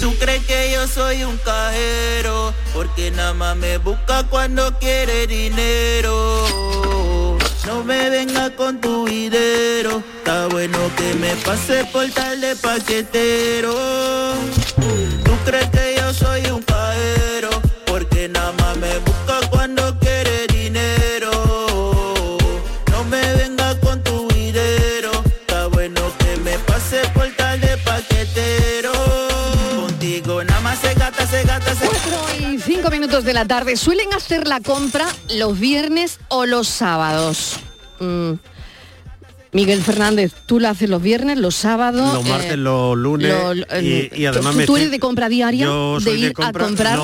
Tú crees que yo soy un cajero, porque nada más me busca cuando quiere dinero. No me venga con tu videro, está bueno que me pase por tal de paquetero. minutos de la tarde. Suelen hacer la compra los viernes o los sábados. Mm. Miguel Fernández, tú la haces los viernes, los sábados. Los martes, eh, los lunes. Y, eh, y, además ¿Tú, tú eres de compra diaria de ir a comprar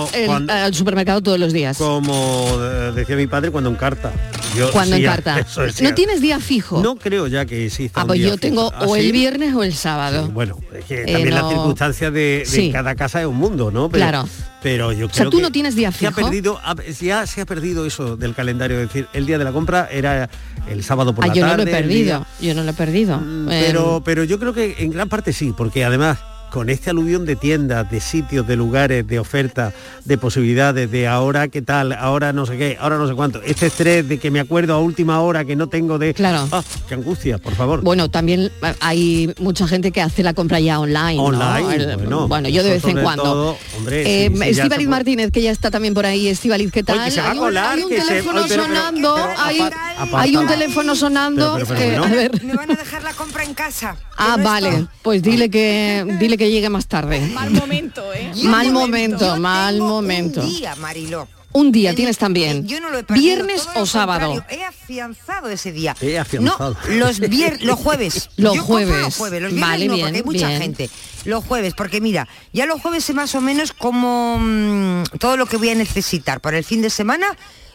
al supermercado todos los días? Como decía mi padre, cuando en carta. Yo Cuando encarta. eso ¿No tienes día fijo? No creo ya que exista Ah, pues yo tengo fijo. ¿Ah, o el sí? viernes o el sábado. Bueno, es que Eh, también no- las circunstancias de, de Sí. cada casa es un mundo, ¿no? Pero, Claro. Pero yo O sea, creo ¿tú que no tienes día se ha fijo? perdido, ya se ha perdido eso del calendario, es decir, el día de la compra era el sábado por Ah, la yo tarde. no lo he perdido. Yo no lo he perdido. pero, Eh, pero yo creo que en gran parte sí, porque además con este aluvión de tiendas, de sitios, de lugares, de ofertas, de posibilidades, de ahora qué tal, ahora no sé qué, ahora no sé cuánto, este estrés de que me acuerdo a última hora que no tengo de... Claro. Ah, qué angustia, por favor. Bueno, también hay mucha gente que hace la compra ya online. ¿no? Online, El- bueno, yo de vez en cuando. todo, hombre, Eh, Estíbaliz se puede- Martínez, que ya está también por ahí. Estíbaliz, ¿qué tal? que se va a hay un, colar, hay un que se- teléfono Oye, pero- pero- sonando, pero hay, un teléfono sonando. Pero, pero, pero, eh, bueno. a ver. Me van a dejar la compra en casa. Ah, no vale. Pues dile que dile que llegue más tarde. Mal momento, ¿eh? Mal momento, Yo mal tengo momento. Un día, Mariló. Un día En- tienes también. Yo no lo he perdido, ¿Viernes o sábado? He afianzado ese día. He afianzado. No, los vier los jueves. Los jueves. Los jueves, los viernes Vale, no, bien, porque hay mucha bien. gente. Los jueves, porque mira, ya los jueves sé más o menos como mm, todo lo que voy a necesitar para el fin de semana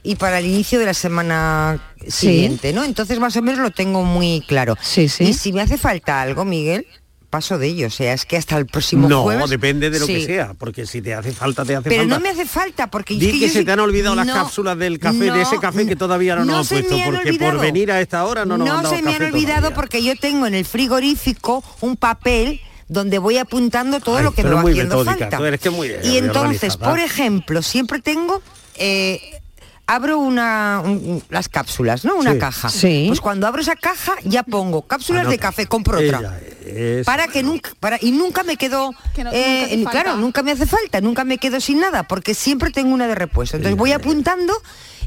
y para el inicio de la semana siguiente, ¿no? Entonces más o menos lo tengo muy claro. Sí, sí. Y si me hace falta algo, Miguel, paso de ello. O sea, es que hasta el próximo no, jueves. depende de lo que sea, porque si te hace falta, te hace Pero falta. no me hace falta porque Di que, yo se soy- te han olvidado las No, cápsulas del café, de no, ese café que todavía no, nos puesto, porque olvidado. por venir a esta hora no nos dado se me han café olvidado todavía. porque yo tengo en el frigorífico un papel donde voy apuntando todo Ay, lo que me va haciendo falta. tú eres que muy, y entonces, organizada. por ejemplo, siempre tengo eh, abro una un- un- las cápsulas, ¿no? Una Sí. caja. Sí. Pues cuando abro esa caja ya pongo cápsulas de Anota. café, compro otra Ella es- para que nunca para y nunca me quedo Que no- eh, nunca claro nunca me hace falta nunca me quedo sin nada porque siempre tengo una de repuesto entonces voy apuntando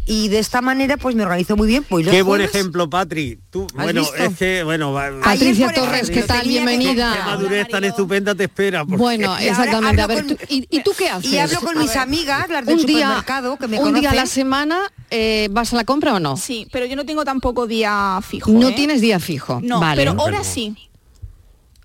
y de esta manera pues me organizo muy bien los Qué buen jueves. ejemplo, Patri. Tú, ¿Has bueno, visto? es que, bueno, Patricia Torres, ¿qué tal? tenía que- qué Bienvenida. madurez tan estupenda te espera. porque- Bueno, ahora exactamente. A ver, con- tú- ¿y, y tú qué haces? y hablo con A mis ver, amigas las del un día, supermercado que me un día a la semana eh, vas a la compra o no? Sí, pero yo no tengo tampoco día fijo. No ¿eh? tienes día fijo. No, vale. pero hora Bueno. sí.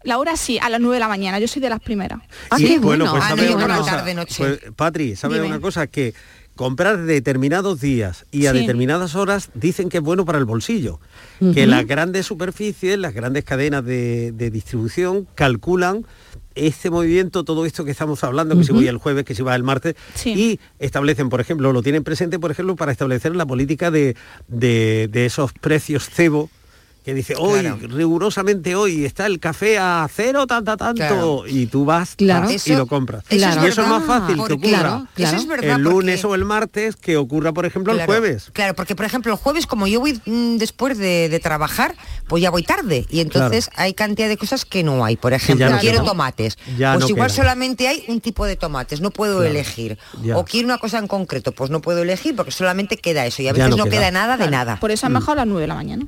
La hora sí, a las 9 de la mañana. Yo soy de las primeras. Ah, qué bueno, bueno. pues Ah, sabe no, yo una por la cosa, tarde, noche. pues, Patri, ¿sabe Dime. una cosa? Que comprar determinados días y a Sí. determinadas horas dicen que es bueno para el bolsillo. Que las grandes superficies, las grandes cadenas de, de distribución calculan este movimiento, todo esto que estamos hablando, que si voy el jueves, que si va el martes, Sí. y establecen, por ejemplo, lo tienen presente, por ejemplo, para establecer la política de, de- de esos precios cebo, que dice, hoy, Claro. rigurosamente hoy, está el café a cero, tanta, tanto, Claro. y tú vas Claro. y lo compras. eso es y eso es más fácil que ocurra Claro, claro. Eso es verdad, el lunes porque- o el martes que ocurra, por ejemplo, el Claro, jueves. Claro, porque por ejemplo el jueves como yo voy mm, después de, de trabajar, pues ya voy tarde y entonces hay cantidad de cosas que no hay. Por ejemplo, no quiero tomates. Ya pues no igual solamente hay un tipo de tomates, no puedo Claro, elegir. ya. O quiero una cosa en concreto, pues no puedo elegir porque solamente queda eso y a Ya veces no no, queda. queda. nada de Claro, nada. Por eso es mejor a las 9 de la mañana.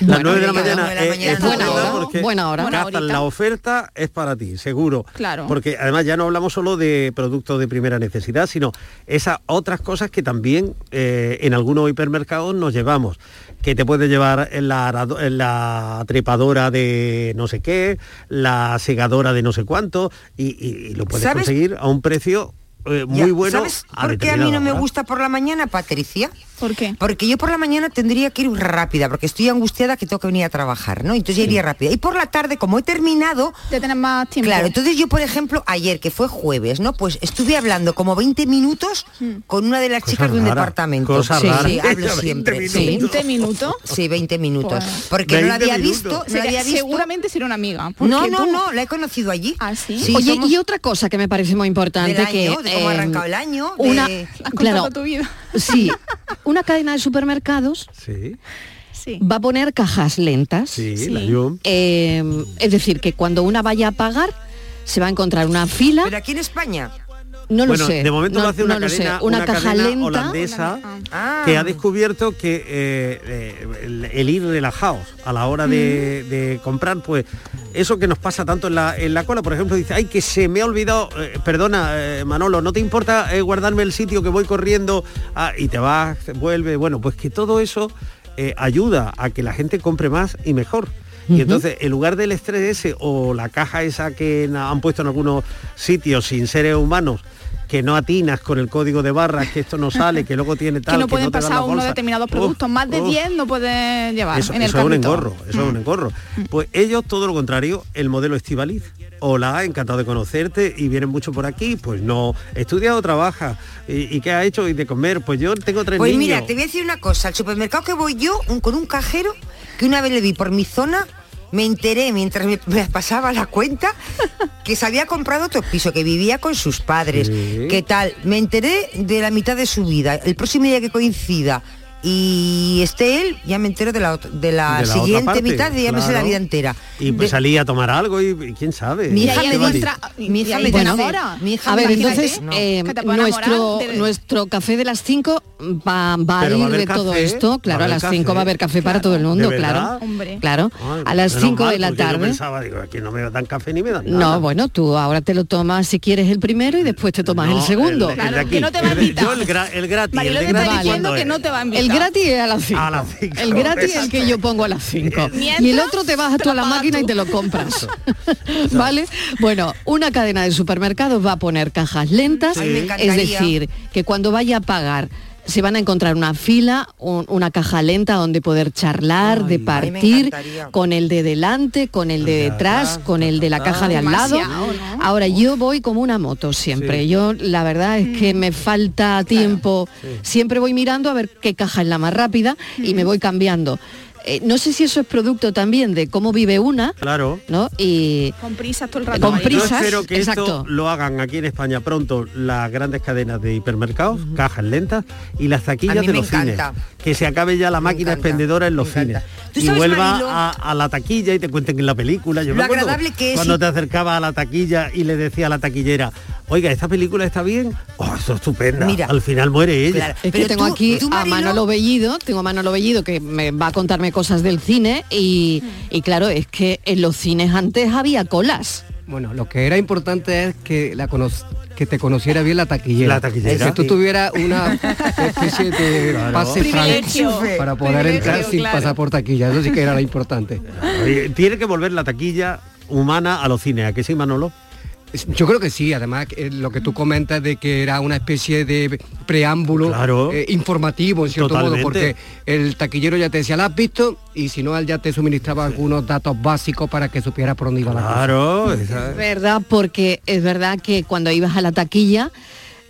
Las Bueno, 9 de la mañana, nueve de la es- mañana es Buena hora, porque buena hora. Cazan la oferta es para ti, seguro. Claro. Porque además ya no hablamos solo de productos de primera necesidad, sino esas otras cosas que también eh, en algunos hipermercados nos llevamos. Que te puede llevar en la, arado- en la trepadora de no sé qué, la segadora de no sé cuánto, y, y- y lo puedes ¿Sabes? conseguir a un precio eh, muy Ya, bueno. ¿Sabes a por qué a mí no me gusta por la mañana, Patricia? ¿Por qué? Porque yo por la mañana tendría que ir rápida, porque estoy angustiada que tengo que venir a trabajar, ¿no? Entonces ya iría rápida. Y por la tarde, como he terminado, De tener más tiempo. Claro, entonces yo, por ejemplo, ayer, que fue jueves, ¿no? Pues estuve hablando como 20 minutos con una de las chicas de un departamento. cosas sí, sí, hablo 20 siempre. Sí, minutos. 20 minutos. sí, 20 minutos. Pues- porque no la 20 había minutos. visto, no la Sería- había visto. seguramente será una amiga. No, no, tú- no, la he conocido allí. ¿Ah, sí? Oye, somos y otra cosa que me parece muy importante del que año, de cómo ha eh, arrancado el año, de- una contado claro, tu vida. sí, una cadena de supermercados Sí, Sí. va a poner cajas lentas. sí, Sí. la Yum. Eh, es decir, que cuando una vaya a pagar se va a encontrar una fila, Pero aquí en España. No lo bueno, sé. de momento no, lo hace una no cadena, una, caja cadena lenta. holandesa Ah. que ha descubierto que eh, eh, el, el ir relajados a la hora de, de comprar, pues eso que nos pasa tanto en la, en la cola, por ejemplo, dice, ay, que se me ha olvidado, eh, perdona, eh, Manolo, ¿no te importa guardarme el sitio que voy corriendo Ah, y te vas, vuelve? Bueno, pues que todo eso ayuda a que la gente compre más y mejor. Y entonces, en lugar del estrés ese o la caja esa que han puesto en algunos sitios sin seres humanos, que no atinas con el código de barras, que esto no sale, que luego tiene tal, que no pueden te dan pasar la unos determinados Uf, productos. Más de uf. 10 no pueden llevar Eso, en el eso es un engorro, eso es un engorro. Pues ellos todo lo contrario, el modelo Estivaliz. Hola, encantado de conocerte y vienen mucho por aquí. Pues no, estudia o trabaja. ¿Y, y qué ha hecho? Y de comer. Pues yo tengo tres Pues niños. mira, te voy a decir una cosa. Al supermercado que voy yo, un- con un cajero, que una vez le vi por mi zona, me enteré mientras me, me pasaba la cuenta que se había comprado otro piso, que vivía con sus padres. Sí. ¿Qué tal? Me enteré de la mitad de su vida. El próximo día que coincida y esté él, ya me entero de la, de la, De la siguiente parte, mitad y ya me sé la claro. vida entera. Y pues De- salí a tomar algo y, y quién sabe. Mi Y hija me encuentra- Mi hija me te enamora. mi hija A ver, entonces no. eh, nuestro, de- nuestro café de las 5 va, va a ir va a haber de todo café, esto. Claro, a las café. 5 va a haber café para Claro. todo el mundo, ¿De claro. Hombre. Claro, Ay, a las menos 5 mal, de la Yo tarde. pensaba, digo, aquí no me dan café ni me dan nada. No, bueno, tú ahora te lo tomas si quieres el primero y después te tomas No, el segundo. Claro, que no te va a invitar. Yo el, gra- el gratis. Marilo el te está diciendo ¿cuándo que no te va a invitar. El gratis es a las 5. A las cinco, El gratis es el que yo pongo a las 5. Mientras, Y el otro te vas tú a la máquina y te lo compras. ¿Vale? Bueno, una cadena de supermercados va a poner cajas lentas. Es decir, que cuando vaya a pagar se van a encontrar una fila, un- una caja lenta donde poder charlar, de ay, partir, con el de delante, con el de de detrás, con el de la caja de al lado. Ahora, yo voy como una moto siempre. Sí. Yo, la verdad es que me falta tiempo. Siempre voy mirando a ver qué caja es la más rápida y me voy cambiando. Eh, no sé si eso es producto también de cómo vive una, Claro. ¿no? Y Con prisas todo el rato. Con prisas. Yo espero que exacto. esto lo hagan aquí en España pronto las grandes cadenas de hipermercados, cajas lentas y las taquillas de los cines. Que se acabe ya la Me máquina encanta, expendedora en los cines. encanta. ¿Tú Y vuelva Marilo? a, a la taquilla y te cuenten en la película. Yo Lo me agradable que es Cuando y- te acercabas a la taquilla y le decía a la taquillera, oiga, ¿esta película está bien? Oh, eso es estupenda. Mira. Al final muere ella. Claro. es que Pero tengo tú- aquí tú, a Manolo Bellido, tengo a Manolo Bellido que me va a contarme cosas del cine y, y claro, es que en los cines antes había colas. Bueno, lo que era importante es que la que te conociera bien la taquillera. La taquillera. Que tú tuvieras una especie de Claro. pase franco para poder entrar sin claro. pasar por taquilla. Eso sí que era lo importante. Tiene que volver la taquilla humana a los cines. ¿A qué sí, Manolo? Yo creo que sí, además eh, lo que tú comentas de que era una especie de preámbulo Claro. eh, informativo en cierto Totalmente. modo, porque el taquillero ya te decía, ¿la has visto? Y si no, él ya te suministraba algunos datos básicos para que supieras por dónde iba la cosa. Claro. Es verdad, porque es verdad que cuando ibas a la taquilla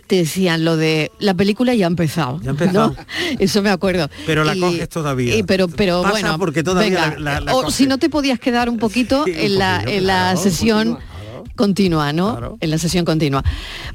te decían lo de la película ya ha empezado. Ya ha empezado. ¿no? Eso me acuerdo. Pero la coges todavía. y pero pero Pasa bueno, porque todavía venga, la- la- la o coges. si no te podías quedar un poquito Sí, un en la, en la sesión continua, ¿no? Claro. En la sesión continua.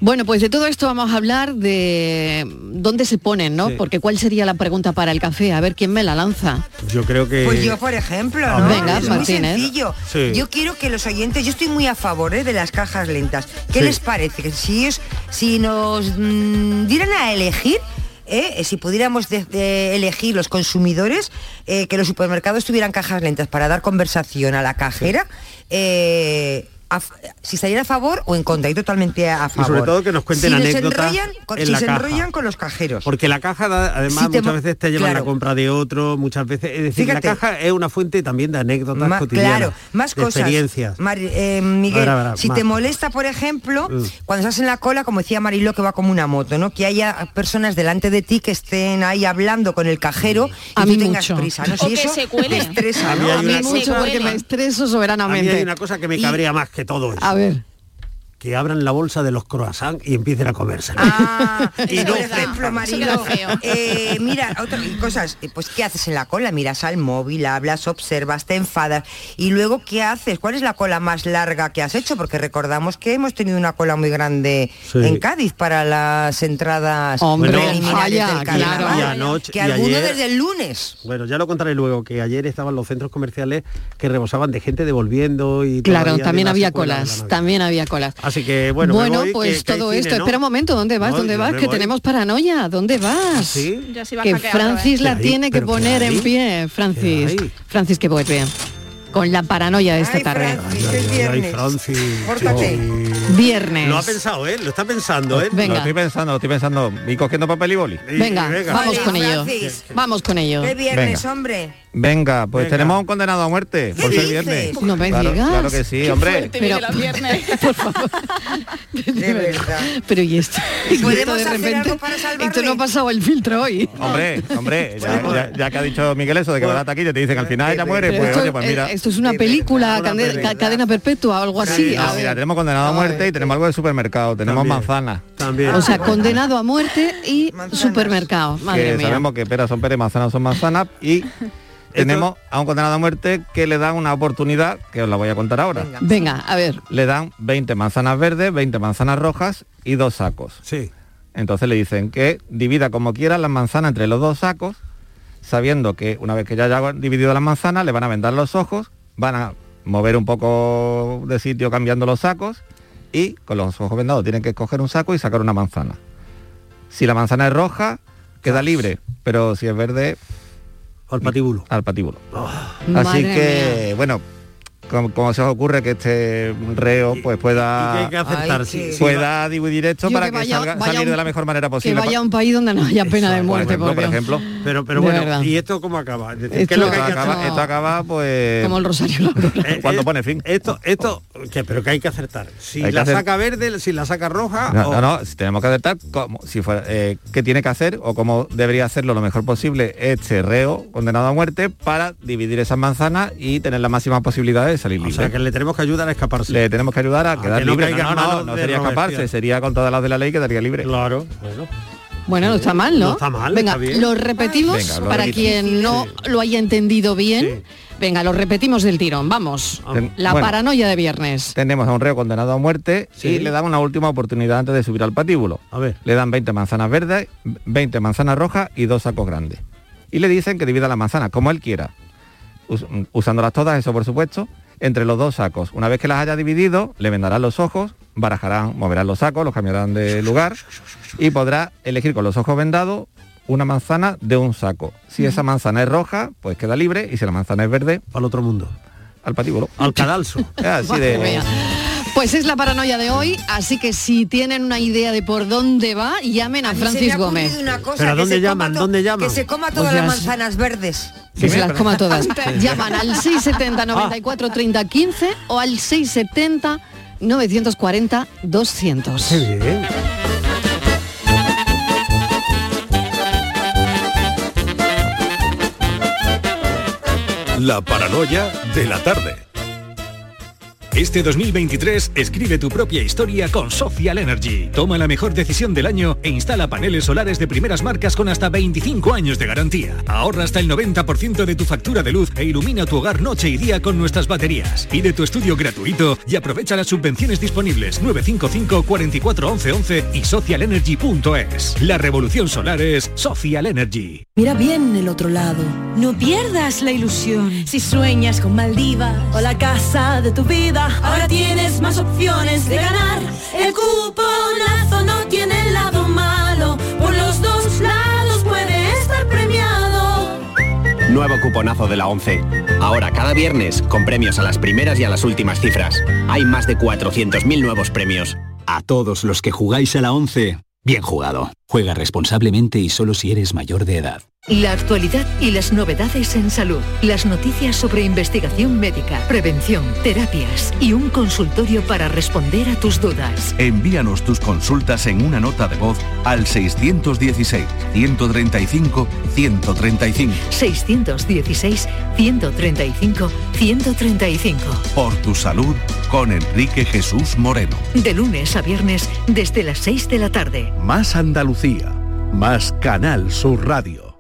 Bueno, pues de todo esto vamos a hablar de dónde se ponen, ¿no? Sí. Porque cuál sería la pregunta para el café, a ver quién me la lanza. Yo creo que... Pues yo, por ejemplo, ¿no? venga, es Martínez. muy sencillo. Sí. Yo quiero que los oyentes, yo estoy muy a favor ¿eh? de las cajas lentas. ¿Qué Sí. les parece? Que si ellos, si nos mm, dieran a elegir, ¿eh? si pudiéramos de- de elegir los consumidores, eh, que los supermercados tuvieran cajas lentas para dar conversación a la cajera, eh, a- si estarían a favor o en contra, y totalmente a Y favor. sobre todo que nos cuenten si anécdotas enrollan con- en si la se caja. enrollan con los cajeros. Porque la caja, da- además, Si muchas mo- veces te llevan claro. la compra de otro, muchas veces. Es decir, Fíjate. la caja es una fuente también de anécdotas Ma- cotidianas. claro, más de cosas. experiencias. Mari- eh, Miguel, A ver, a ver, si más. te molesta, por ejemplo, Mm. cuando estás en la cola, como decía Mariló, que va como una moto, ¿no? Que haya personas delante de ti que estén ahí hablando con el cajero y A tú mí tengas mucho. prisa, ¿no? O Si que eso se cuele. te estresa, A mí ¿no? hay A mí una mucho porque me estreso A mí soberanamente. hay una cosa que me Y- cabrea más que todo eso. A ver. Que abran la bolsa de los croissants y empiecen a comerse. Ah, Y no- por ejemplo, eh, mira, otras cosas, eh, pues ¿qué haces en la cola? Miras al móvil, hablas, observas, te enfadas y luego ¿qué haces? ¿Cuál es la cola más larga que has hecho? Porque recordamos que hemos tenido una cola muy grande Sí. en Cádiz para las entradas Hombre, preliminares vaya, del carnaval, claro. Anoche- que y alguno ayer- desde el lunes. Bueno, ya lo contaré luego, que ayer estaban los centros comerciales que rebosaban de gente devolviendo y Claro, también había colas, también había colas. Así que bueno, me Bueno, voy, pues que- que hay todo cine, esto. ¿no? Espera un momento, ¿dónde vas? No, ¿Dónde vas? Que voy. tenemos paranoia. ¿Dónde vas? ¿Sí? Ya se iba a Que Francis la tiene que ¿Pero qué poner en pie, Francis. Francis que vuelve con la paranoia de esta Ay, tarde. Francis, es Ay, viernes. Francis. Viernes. Lo ha pensado, ¿eh? Lo está pensando, ¿eh? Venga. Lo estoy pensando, lo estoy pensando. ¿Y cogiendo papel y boli? Y- Venga, venga. vamos Vale, con ello. Vamos con ello. ¿Qué viernes, Venga. hombre? Venga, pues Venga. tenemos a un condenado a muerte ¿Qué por ser viernes. No me claro, digas. Claro que sí, hombre. Pero-. Por favor. De verdad. Pero y esto, y ¿Podemos esto de hacer repente, algo para salvarle? esto no ha pasado el filtro hoy. Hombre, hombre, ya, ya- ya que ha dicho Miguel eso de que va a la taquilla te dicen que al final ella muere, pues esto, oye, pues eh, mira. esto es una película, una cadena perpetua o algo así. No, A mira, tenemos condenado a muerte y tenemos algo de supermercado, tenemos También. manzana. También. O sea, condenado a muerte y Manzanas. supermercado. Madre que mía. sabemos que peras son peras y manzanas son manzanas y tenemos a un condenado a muerte que le dan una oportunidad, que os la voy a contar ahora. Venga. Venga, a ver. Le dan 20 manzanas verdes, 20 manzanas rojas y dos sacos. Sí. Entonces le dicen que divida como quiera las manzanas entre los dos sacos, sabiendo que una vez que ya haya dividido las manzanas, le van a vendar los ojos, van a mover un poco de sitio cambiando los sacos y con los ojos vendados tienen que escoger un saco y sacar una manzana. Si la manzana es roja, queda libre, pero si es verde, Al patíbulo. al patíbulo. Así Madre que, mía. bueno, como, como se os ocurre que este reo pues que pueda que aceptar, Ay, sí, que- pueda dividir esto Yo para que que, vaya- salga, vaya salir un- de la mejor manera Que posible. vaya a un país donde no haya pena de por muerte, ejemplo, por ejemplo, Pero, pero De bueno, verdad. ¿y esto cómo acaba? Es decir, Esto- ¿qué es lo que esto hay que acaba, hacer? esto acaba, pues Como el Rosario Aurora. Eh, cuando eh, pone fin. Esto, esto, ¿qué? pero que hay que acertar. Si Hay que la hacer- saca verde, si la saca roja. No, o- no, no, si tenemos que aceptar cómo, si fuera, eh, qué tiene que hacer o cómo debería hacerlo lo mejor posible este reo condenado a muerte para dividir esas manzanas y tener las máximas posibilidades salir O libre. sea, que le tenemos que ayudar a escaparse. Le tenemos que ayudar a Ah, quedar que no libre. No, no, sería escaparse, sería con todas las de la ley quedaría libre. Claro, bueno. Bueno, no está mal, ¿no? No está mal, Venga, está bien. lo repetimos Venga, lo para repito. quien no lo haya entendido bien. Venga, lo repetimos del tirón, vamos. Ten- La bueno, paranoia de viernes. Tenemos a un reo condenado a muerte Sí. y le dan una última oportunidad antes de subir al patíbulo. A ver. Le dan 20 manzanas verdes, 20 manzanas rojas y dos sacos grandes. Y le dicen que divida las manzanas como él quiera, us- usándolas todas, eso por supuesto, entre los dos sacos. Una vez que las haya dividido, le vendarán los ojos, barajarán, moverán los sacos, los cambiarán de lugar y podrá elegir con los ojos vendados una manzana de un saco. Si esa manzana es roja, pues queda libre y si la manzana es verde, Al otro mundo. al patíbulo. Al cadalso. Así de... Pues es la paranoia de hoy, así que si tienen una idea de por dónde va, llamen a, me Francis Gómez. Una cosa, ¿Pero dónde llaman? ¿Dónde llaman? Que se coma Pues todas las manzanas verdes. Que se las coma todas. Llaman al 670 94 30 15 o al 670 940 200. Qué bien. La paranoia de la tarde. Este 2023 escribe tu propia historia con Social Energy. Toma la mejor decisión del año e instala paneles solares de primeras marcas con hasta 25 años de garantía. Ahorra hasta el 90% de tu factura de luz e ilumina tu hogar noche y día con nuestras baterías. Pide tu estudio gratuito y aprovecha las subvenciones disponibles 955 44 11 11 y socialenergy.es. La revolución solar es Social Energy. Mira bien el otro lado. No pierdas la ilusión. Si sueñas con Maldivas o la casa de tu vida, ahora tienes más opciones de ganar. El cuponazo no tiene lado malo. Por los dos lados puede estar premiado. Nuevo cuponazo de la 11. Ahora cada viernes con premios a las primeras y a las últimas cifras. Hay más de 400.000 nuevos premios. A todos los que jugáis a la 11, bien jugado. Juega responsablemente y solo si eres mayor de edad. La actualidad y las novedades en salud. Las noticias sobre investigación médica, prevención, terapias y un consultorio para responder a tus dudas. Envíanos tus consultas en una nota de voz al 616-135-135. 616-135-135. Por tu salud con Enrique Jesús Moreno. De lunes a viernes desde las 6 de la tarde. Más Más Canal Sur Radio.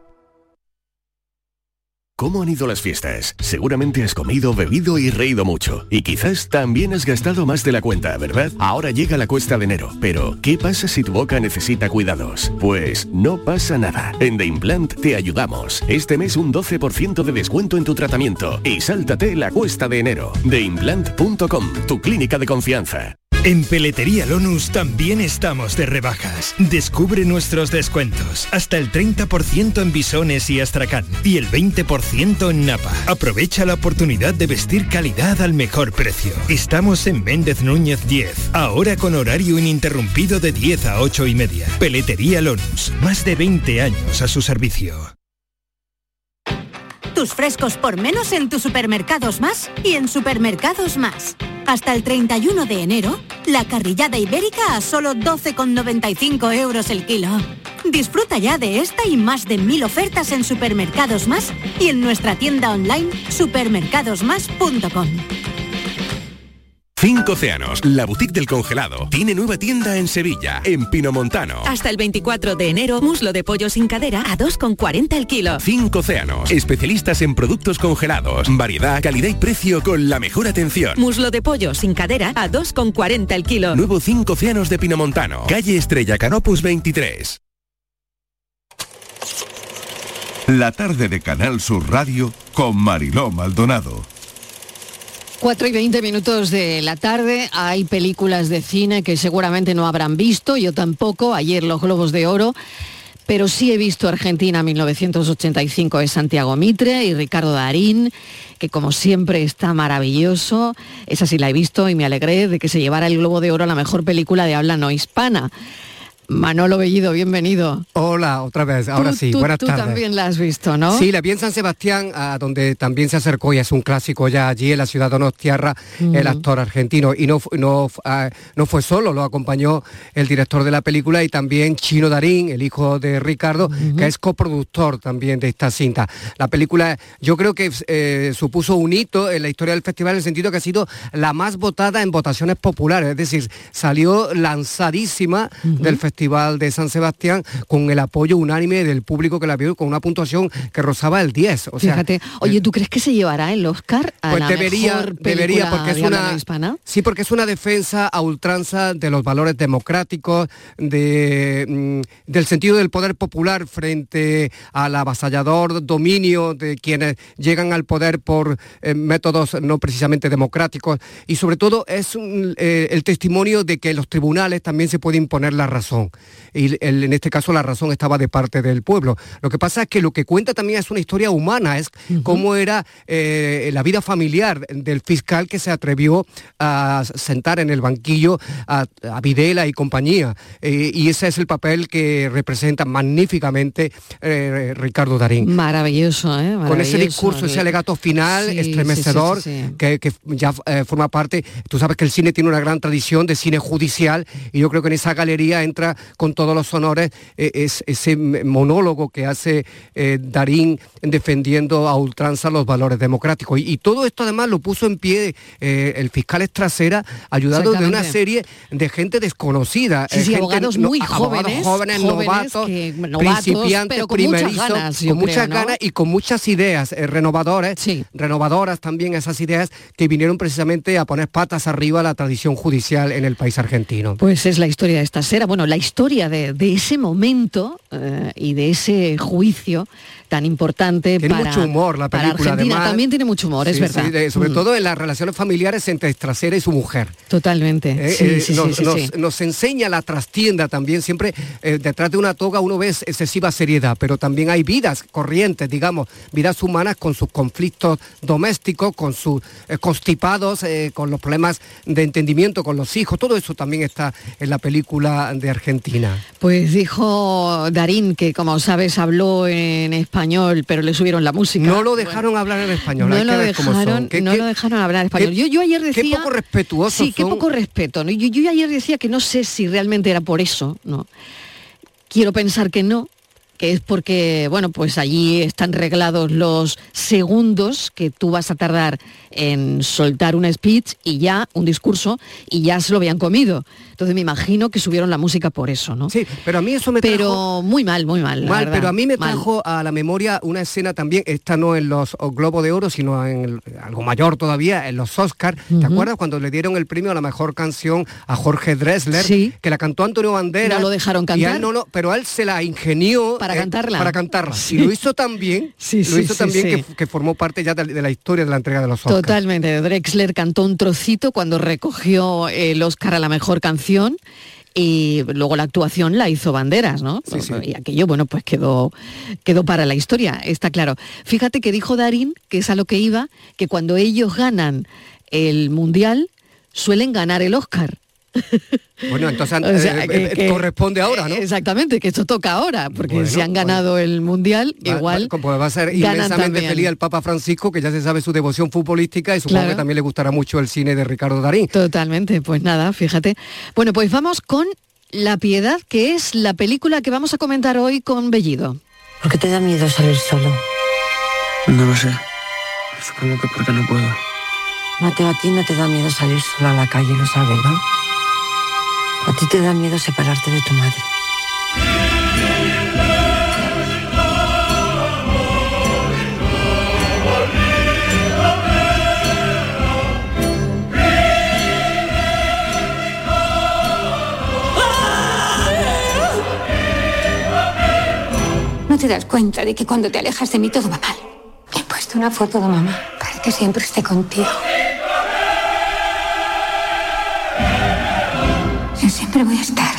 ¿Cómo han ido las fiestas? Seguramente has comido, bebido y reído mucho. Y quizás también has gastado más de la cuenta, ¿verdad? Ahora llega la cuesta de enero. Pero, ¿qué pasa si tu boca necesita cuidados? Pues no pasa nada. En The Implant te ayudamos. Este mes un 12% de descuento en tu tratamiento. Y sáltate la cuesta de enero. TheImplant.com, tu clínica de confianza. En Peletería Lonus también estamos de rebajas. Descubre nuestros descuentos. Hasta el 30% en bisones y astracán y el 20% en napa. Aprovecha la oportunidad de vestir calidad al mejor precio. Estamos en Méndez Núñez 10, ahora con horario ininterrumpido de 10 a 8 y media. Peletería Lonus, más de 20 años a su servicio. Tus frescos por menos en tus supermercados más y en supermercados más. Hasta el 31 de enero, la carrillada ibérica a solo 12,95 euros el kilo. Disfruta ya de esta y más de mil ofertas en supermercados más y en nuestra tienda online supermercadosmás.com. Cinco Océanos, la boutique del congelado, tiene nueva tienda en Sevilla, en Pinomontano. Hasta el 24 de enero, muslo de pollo sin cadera a 2,40 el kilo. Cinco Océanos, especialistas en productos congelados, variedad, calidad y precio con la mejor atención. Muslo de pollo sin cadera a 2,40 el kilo. Nuevo Cinco Océanos de Pinomontano, calle Estrella Canopus 23. La tarde de Canal Sur Radio con Mariló Maldonado. 4 y 20 minutos de la tarde, hay películas de cine que seguramente no habrán visto, yo tampoco, ayer los Globos de Oro, pero sí he visto Argentina 1985 de Santiago Mitre y Ricardo Darín, que como siempre está maravilloso, esa sí la he visto y me alegré de que se llevara el Globo de Oro a la mejor película de habla no hispana. Manolo Bellido, bienvenido. Hola, otra vez, ahora Tú- sí, tú- buenas tú tardes. también la has visto, ¿no? Sí, la vi en San Sebastián, a donde también se acercó y es un clásico ya allí en la ciudad de Donostiarra, el Ujú. actor argentino. Y no, no, ah, no fue solo, lo acompañó el director de la película y también Chino Darín, el hijo de Ricardo, que es coproductor también de esta cinta. La película yo creo que eh, supuso un hito en la historia del festival en el sentido que ha sido la más votada en votaciones populares, es decir, salió lanzadísima del Festival de San Sebastián con el apoyo unánime del público que la vio con una puntuación que rozaba el 10. O sea, Fíjate, oye, ¿tú crees que se llevará el Oscar a pues la debería, mejor debería porque es una hispana? sí porque es una defensa a ultranza de los valores democráticos, de, mm, del sentido del poder popular frente al avasallador dominio de quienes llegan al poder por eh, métodos no precisamente democráticos y sobre todo es un, eh, el testimonio de que en los tribunales también se puede imponer la razón y el- en este caso la razón estaba de parte del pueblo. Lo que pasa es que lo que cuenta también es una historia humana, es cómo era eh, la vida familiar del fiscal que se atrevió a sentar en el banquillo a, a Videla y compañía. Eh, y ese es el papel que representa magníficamente eh, Ricardo Darín. Maravilloso, ¿eh? Con ese Maravilloso. discurso, ese alegato final Sí, estremecedor sí, sí, sí. Que, que ya forma parte, tú sabes que el cine tiene una gran tradición de cine judicial y yo creo que en esa galería entra con todos los honores eh, es, ese monólogo que hace eh, Darín defendiendo a ultranza los valores democráticos. Y, y todo esto además lo puso en pie eh, el fiscal Estrasera, ayudado de una serie de gente desconocida. Sí, eh, sí, gente abogados no- muy jóvenes, jóvenes, jóvenes novatos, que- novatos, principiantes, con muchas ganas, con muchas creo, ¿no? ganas y con muchas ideas renovadoras, renovadoras también esas ideas que vinieron precisamente a poner patas arriba a la tradición judicial en el país argentino. Pues es la historia de esta sera. Bueno, la historia de, de ese momento eh, y de ese juicio tan importante Tiene para, mucho humor la para película, Argentina. además. También tiene mucho humor, es verdad. sí, sobre Mm, todo en las relaciones familiares entre trasera y su mujer. Totalmente. Eh, sí, eh, nos, nos- enseña la trastienda también, siempre detrás de una toga uno ve excesiva seriedad, pero también hay vidas corrientes, digamos, vidas humanas con sus conflictos domésticos, con sus constipados, con los problemas de entendimiento con los hijos, todo eso también está en la película de Argentina. Pues dijo Darín que, como sabes, habló en español, pero le subieron la música. No lo dejaron hablar en español, No hay lo que ver cómo son. dejaron, ¿Qué- no qué- lo dejaron hablar español. qué- Yo, yo ayer qué decía. poco respetuosos Sí, qué poco respeto. ¿no? Yo, yo ayer decía que no sé si realmente era por eso, ¿no? Quiero pensar que no, que es porque, bueno, pues allí están reglados los segundos que tú vas a tardar en soltar un speech y ya, un discurso, y ya se lo habían comido. Entonces me imagino que subieron la música por eso, ¿no? Sí, pero a mí eso me Pero muy mal, muy mal. la Mal, verdad, pero a mí me mal. trajo a la memoria una escena también, esta no en los Globos de Oro, sino en el- algo mayor todavía, en los Oscars. ¿Te acuerdas cuando le dieron el premio a la mejor canción a Jorge Dressler? Sí. Que la cantó Antonio Banderas. No lo dejaron y él cantar. no, no, pero él se la ingenió Para eh, cantarla. Para cantarla. Sí. Y lo hizo tan bien, Sí, lo hizo tan bien que, que formó parte ya de, de la historia de la entrega de los Oscars. Totalmente. Drexler cantó un trocito cuando recogió el Oscar a la mejor canción y luego la actuación la hizo Banderas, ¿no? Y aquello, bueno, pues quedó, quedó para la historia, está claro. Fíjate que dijo Darín, que es a lo que iba, que cuando ellos ganan el Mundial, suelen ganar el Oscar. Bueno, entonces O sea, eh, que- eh, que- corresponde ahora, ¿no? Exactamente, que esto toca ahora, porque Bueno, si han ganado el Mundial, Va- igual va, pues va a ser inmensamente feliz el Papa Francisco, que ya se sabe su devoción futbolística y supongo Claro. que también le gustará mucho el cine de Ricardo Darín. Totalmente, pues nada, fíjate. Bueno, pues vamos con La Piedad, que es la película que vamos a comentar hoy con Bellido. ¿Por qué te da miedo salir solo? No lo sé. Supongo que porque no puedo. Mateo, a ti no te da miedo salir solo a la calle, lo sabes, ¿no? A ti te da miedo separarte de tu madre. ¿No te das cuenta de que cuando te alejas de mí todo va mal? He puesto una foto de mamá para que siempre esté contigo. Siempre voy a estar.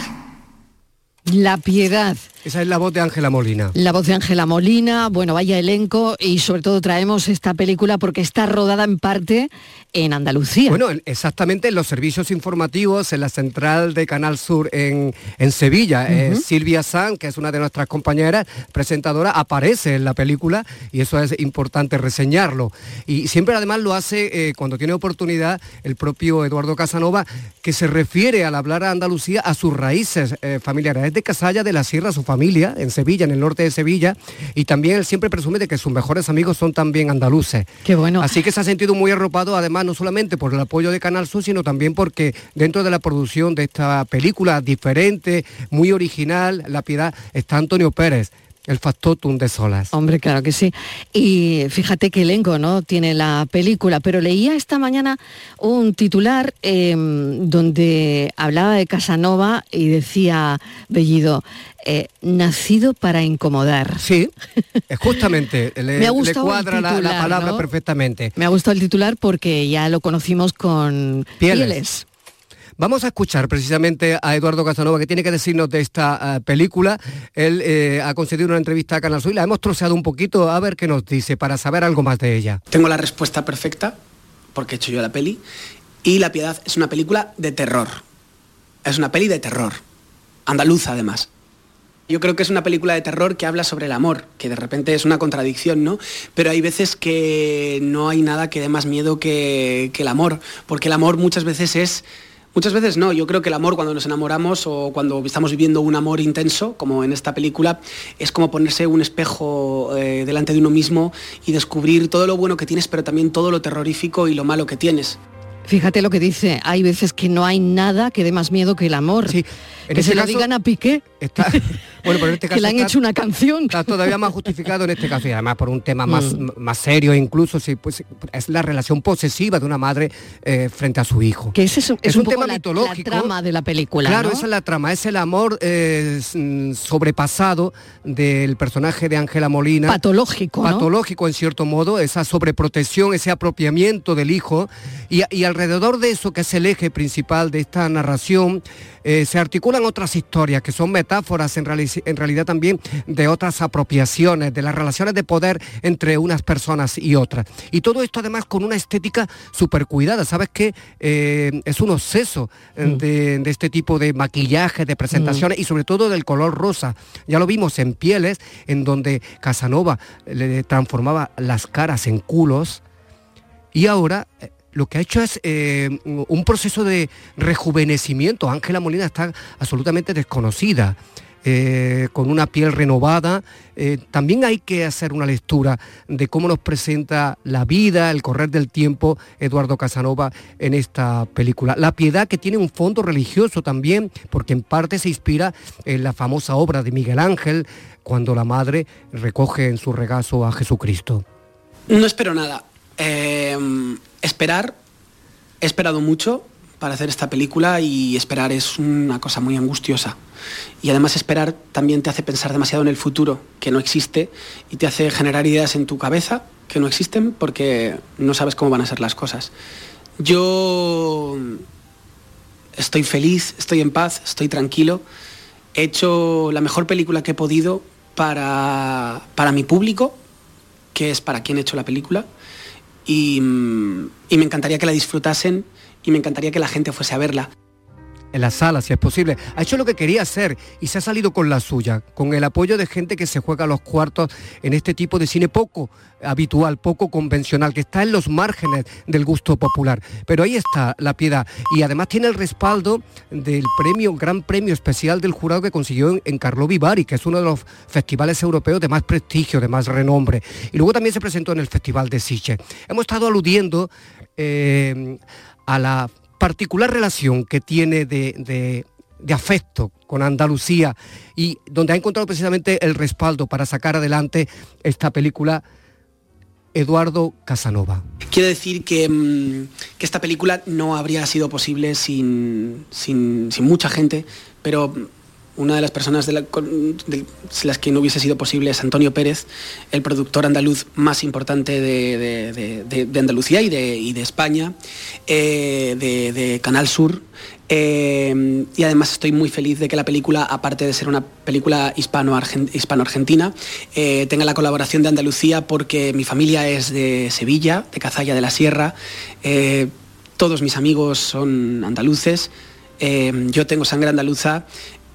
La Piedad. Esa es la voz de Ángela Molina. La voz de Ángela Molina, bueno, vaya elenco y sobre todo traemos esta película porque está rodada en parte en Andalucía. Bueno, en- exactamente en los servicios informativos, en la central de Canal Sur en, en Sevilla. Eh. Silvia San, que es una de nuestras compañeras presentadoras, aparece en la película y eso es importante reseñarlo. Y siempre además lo hace eh, cuando tiene oportunidad el propio Eduardo Casanova, que se refiere al hablar a Andalucía a sus raíces eh, familiares. Es de Casalla de la Sierra, su familia, en Sevilla, en el norte de Sevilla, y también él siempre presume de que sus mejores amigos son también andaluces. Qué bueno. Así que se ha sentido muy arropado, además, no solamente por el apoyo de Canal Sur, sino también porque dentro de la producción de esta película diferente, muy original, La Piedad, está Antonio Pérez, el factotum de Solas. Hombre, claro que sí. Y fíjate qué elenco, ¿no? Tiene la película. Pero leía esta mañana un titular eh, donde hablaba de Casanova y decía Bellido, eh, nacido para incomodar. Sí, justamente, le, Me ha gustado el cuadra la- la, palabra ¿no? perfectamente. Me ha gustado el titular porque ya lo conocimos con Pieles. Pieles. Vamos a escuchar precisamente a Eduardo Casanova, que tiene que decirnos de esta eh, película. Él eh, ha concedido una entrevista a Canal Sur la hemos troceado un poquito a ver qué nos dice, para saber algo más de ella. Tengo la respuesta perfecta, porque he hecho yo la peli, y La Piedad es una película de terror. Es una peli de terror. Andaluza, además. Yo creo que es una película de terror que habla sobre el amor, que de repente es una contradicción, ¿no? Pero hay veces que no hay nada que dé más miedo que el amor, porque el amor muchas veces es... Muchas veces no, yo creo que el amor cuando nos enamoramos o cuando estamos viviendo un amor intenso, como en esta película, es como ponerse un espejo eh, delante de uno mismo y descubrir todo lo bueno que tienes, pero también todo lo terrorífico y lo malo que tienes. Fíjate lo que dice, hay veces que no hay nada que dé más miedo que el amor. que ese se lo digan a Piqué. está, bueno, pero en este caso que le han está- hecho una canción. Está todavía más justificado en este caso y además por un tema más, Mm. más serio incluso si pues es la relación posesiva de una madre eh, frente a su hijo. Que ese es, es un, poco tema la, mitológico. la trama de la película. Claro, ¿no? esa es la trama, es el amor eh, sobrepasado del personaje de Ángela Molina. Patológico, ¿no? Patológico en cierto modo, esa sobreprotección, ese apropiamiento del hijo. Y, y alrededor de eso, que es el eje principal de esta narración, eh, se articulan otras historias que son metáforas en, reali- en realidad también de otras apropiaciones, de las relaciones de poder entre unas personas y otras. Y todo esto además con una estética súper cuidada. ¿Sabes que es un obseso eh, Mm. de, de este tipo de maquillaje, de presentaciones y sobre todo del color rosa? Ya lo vimos en pieles, en donde Casanova le transformaba las caras en culos. Y ahora eh, lo que ha hecho es eh, un proceso de rejuvenecimiento. Ángela Molina está absolutamente desconocida. eh, con una piel renovada. Eh, también hay que hacer una lectura de cómo nos presenta la vida, el correr del tiempo, Eduardo Casanova en esta película. La piedad que tiene un fondo religioso también, porque en parte se inspira en la famosa obra de Miguel Ángel, cuando la madre recoge en su regazo a Jesucristo. No espero nada. Esperar, he esperado mucho para hacer esta película y esperar es una cosa muy angustiosa. Y además esperar también te hace pensar demasiado en el futuro, que no existe, y te hace generar ideas en tu cabeza que no existen porque no sabes cómo van a ser las cosas. Yo estoy feliz, estoy en paz, estoy tranquilo. He hecho la mejor película que he podido para, para mi público, que es para quien he hecho la película. Y, mm, y me encantaría que la disfrutasen y me encantaría que la gente fuese a verla. En la sala, si es posible. Ha hecho lo que quería hacer y se ha salido con la suya, con el apoyo de gente que se juega los cuartos en este tipo de cine poco habitual, poco convencional, que está en los márgenes del gusto popular. Pero ahí está la piedad y además tiene el respaldo del premio, gran premio especial del jurado que consiguió en, en Carlo Vivari, que es uno de los festivales europeos de más prestigio, de más renombre. Y luego también se presentó en el Festival de Sitges. Hemos estado aludiendo eh, a la particular relación que tiene de, de- afecto con Andalucía y donde ha encontrado precisamente el respaldo para sacar adelante esta película Eduardo Casanova. Quiero decir que, mm, que esta película no habría sido posible sin, sin- sin mucha gente, pero una de las personas de, las que no hubiese sido posible es Antonio Pérez, el productor andaluz más importante de, de- Andalucía y de, y España, eh, de, Canal Sur. eh, y además estoy muy feliz de que la película, aparte de ser una película hispano-argen- hispano-argentina, eh, tenga la colaboración de Andalucía porque mi familia es de Sevilla, de Cazalla de la Sierra. eh, todos mis amigos son andaluces. yo tengo sangre andaluza.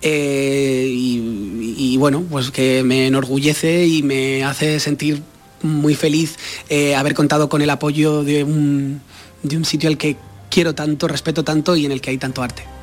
Eh, y, bueno, pues que me enorgullece y me hace sentir muy feliz eh, haber contado con el apoyo de un, de un sitio al que quiero tanto, respeto tanto y en el que hay tanto arte.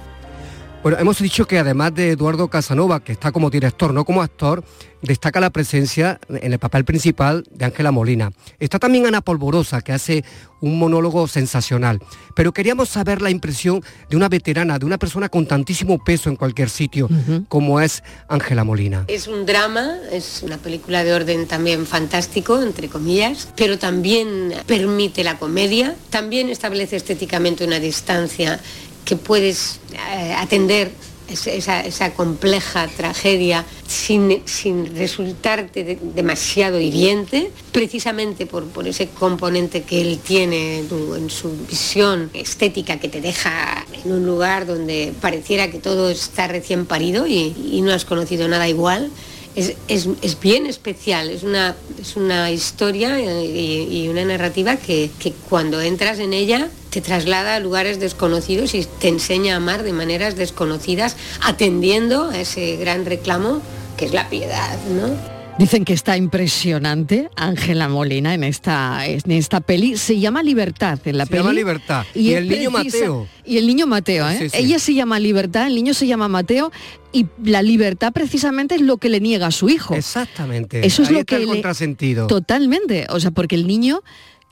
Bueno, hemos dicho que además de Eduardo Casanova, que está como director, no como actor, destaca la presencia en el papel principal de Ángela Molina. Está también Ana Polvorosa, que hace un monólogo sensacional. Pero queríamos saber la impresión de una veterana, de una persona con tantísimo peso en cualquier sitio, como es Ángela Molina. Es un drama, es una película de orden también fantástico, entre comillas, pero también permite la comedia, también establece estéticamente una distancia que puedes eh, atender es- esa, esa compleja tragedia sin, sin resultarte de- demasiado hiriente, precisamente por, por ese componente que él tiene en su- en su visión estética que te deja en un lugar donde pareciera que todo está recién parido y, y no has conocido nada igual. Es, es- es bien especial, es una, es una historia eh, y, y una narrativa que, que cuando entras en ella te traslada a lugares desconocidos y te enseña a amar de maneras desconocidas, atendiendo a ese gran reclamo que es la piedad, ¿no? Dicen que está impresionante Ángela Molina en esta, en esta peli. Se llama Libertad en la Se peli. llama Libertad. Y el niño Mateo. Y el niño Mateo, ¿eh? Sí, sí. Ella se llama Libertad, el niño se llama Mateo y la libertad precisamente es lo que le niega a su hijo. Exactamente. Eso es Ahí lo está que el le- contrasentido. Totalmente. O sea, porque el niño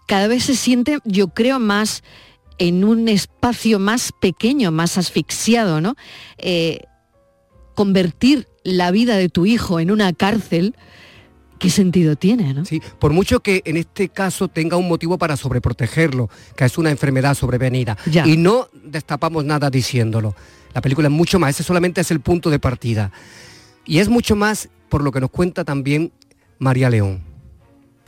cada vez se siente, yo creo, más en un espacio más pequeño, más asfixiado, ¿no? Eh, convertir la vida de tu hijo en una cárcel, ¿qué sentido tiene? ¿no? Sí, por mucho que en este caso tenga un motivo para sobreprotegerlo, que es una enfermedad sobrevenida. Ya. Y no destapamos nada diciéndolo. La película es mucho más, ese solamente es el punto de partida. Y es mucho más por lo que nos cuenta también María León.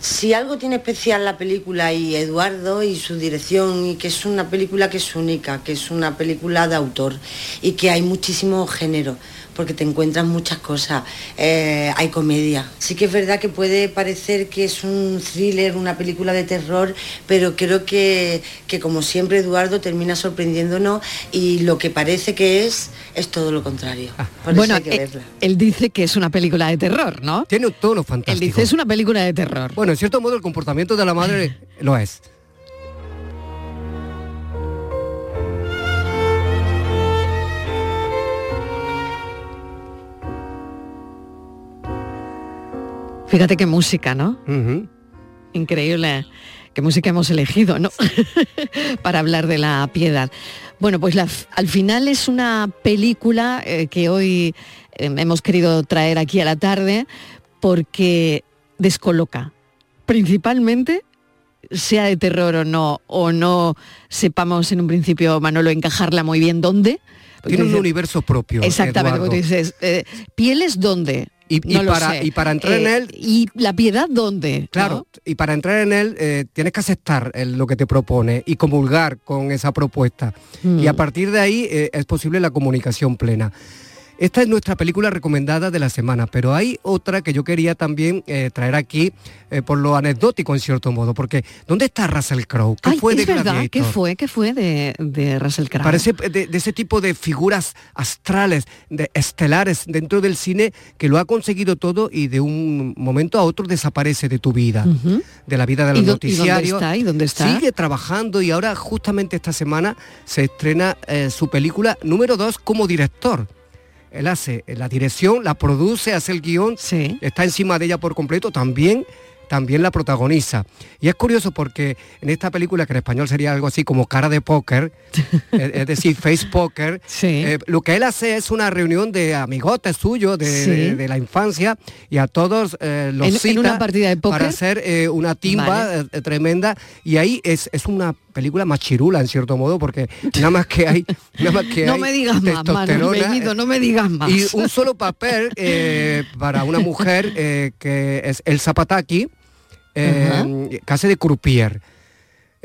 Si algo tiene especial la película y Eduardo y su dirección y que es una película que es única, que es una película de autor y que hay muchísimo género, porque te encuentras muchas cosas, eh, hay comedia. Sí que es verdad que puede parecer que es un thriller, una película de terror, pero creo que, que como siempre Eduardo termina sorprendiéndonos y lo que parece que es es todo lo contrario. Por bueno, eso hay que eh, verla. él dice que es una película de terror, ¿no? Tiene un tono fantástico. Él dice es una película de terror. Bueno, en cierto modo el comportamiento de la madre lo es. Fíjate qué música, ¿no? Increíble qué música hemos elegido, ¿no? Para hablar de la piedad. Bueno, pues la- al final es una película eh, que hoy eh, hemos querido traer aquí a la tarde porque descoloca. Principalmente, sea de terror o no, o no sepamos en un principio, Manolo, encajarla muy bien dónde. Tiene un universo propio. Exactamente, Eduardo. porque dices, eh, ¿pieles dónde? Y, No para, sé. y para entrar en Eh, él... ¿Y la piedad dónde? Claro, y para entrar en él eh, tienes que aceptar eh, lo que te propone y comulgar con esa propuesta. Mm. Y a partir de ahí eh, es posible la comunicación plena. Esta es nuestra película recomendada de la semana, pero hay otra que yo quería también eh, traer aquí eh, por lo anecdótico en cierto modo, porque ¿dónde está Russell Crowe? ¿Qué Ay, fue de verdad, Gladiator? ¿qué fue? ¿Qué fue de, de Russell Crowe? Parece de, de ese tipo de figuras astrales, de estelares dentro del cine que lo ha conseguido todo y de un momento a otro desaparece de tu vida, de la vida de ¿Y los y dónde noticiarios. está? ¿Y dónde está? Sigue trabajando y ahora justamente esta semana se estrena eh, su película número 2 como director. Él hace la dirección, la produce, hace el guion, está encima de ella por completo, también también la protagoniza. Y es curioso porque en esta película, que en español sería algo así como cara de póker, es, decir, face poker, eh, lo que él hace es una reunión de amigotes suyos de, Sí. de- de la infancia y a todos eh, los ¿En- una partida de póker? para hacer eh, una timba Vale. tremenda y ahí es, es una película machirula en cierto modo porque nada más que hay nada más que no hay me digas más, Manuel testosterona, Bellido, no me digas más. y un solo papel eh, para una mujer eh, que es el Zapataki, eh, hace de croupier.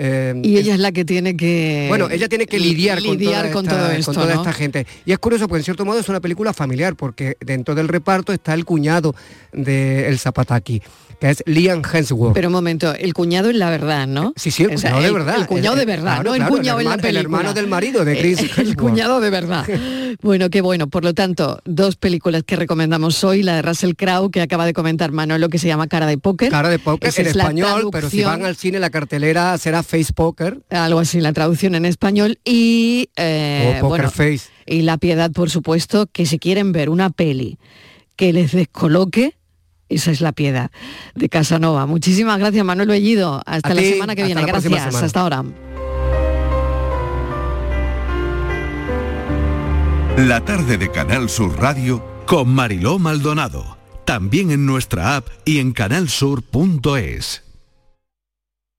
Eh, Y ella es la que tiene que... bueno, ella tiene que lidiar, lidiar con, con toda, todo esta, esto, con toda ¿no? esta gente. Y es curioso porque en cierto modo es una película familiar porque dentro del reparto está el cuñado de El Zapataki, que es Liam Hemsworth. Pero un momento, el cuñado es la verdad, ¿no? Sí, sí, el O sea, cuñado de verdad. El cuñado El- de verdad, claro, no el claro, el cuñado en la hermano- el película. hermano del marido de Chris El, cuñado de verdad. Bueno, qué bueno. Por lo tanto, dos películas que recomendamos hoy, la de Russell Crowe, que acaba de comentar Manolo, que se llama Cara de Póker. Cara de póker en es español, pero si van al cine la cartelera será Face Poker. algo así, la traducción en español y eh, O bueno, Face. y la piedad, por supuesto, que si quieren ver una peli que les descoloque, esa es la piedad de Casanova. Muchísimas gracias, Manuel Bellido. Hasta A la ti, semana que viene. Gracias. semana. Hasta ahora. La tarde de Canal Sur Radio con Mariló Maldonado. También en nuestra app y en canalsur.es.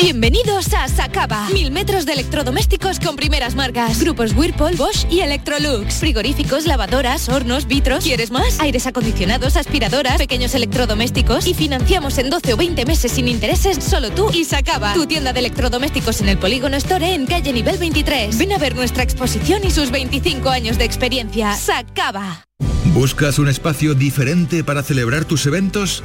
Bienvenidos a Sacaba. Mil metros de electrodomésticos con primeras marcas. Grupos Whirlpool, Bosch y Electrolux. Frigoríficos, lavadoras, hornos, vitros. ¿Quieres más? Aires acondicionados, aspiradoras, pequeños electrodomésticos. Y financiamos en 12 o 20 meses sin intereses solo tú y Sacaba. Tu tienda de electrodomésticos en el Polígono Store en calle nivel 23. Ven a ver nuestra exposición y sus 25 años de experiencia. Sacaba. ¿Buscas un espacio diferente para celebrar tus eventos?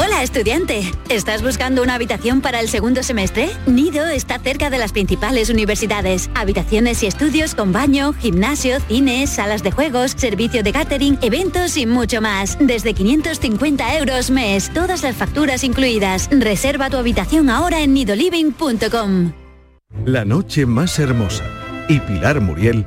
Hola estudiante, ¿estás buscando una habitación para el segundo semestre? Nido está cerca de las principales universidades. Habitaciones y estudios con baño, gimnasio, cines, salas de juegos, servicio de catering, eventos y mucho más. Desde 550 euros mes, todas las facturas incluidas. Reserva tu habitación ahora en nidoliving.com. La noche más hermosa y Pilar Muriel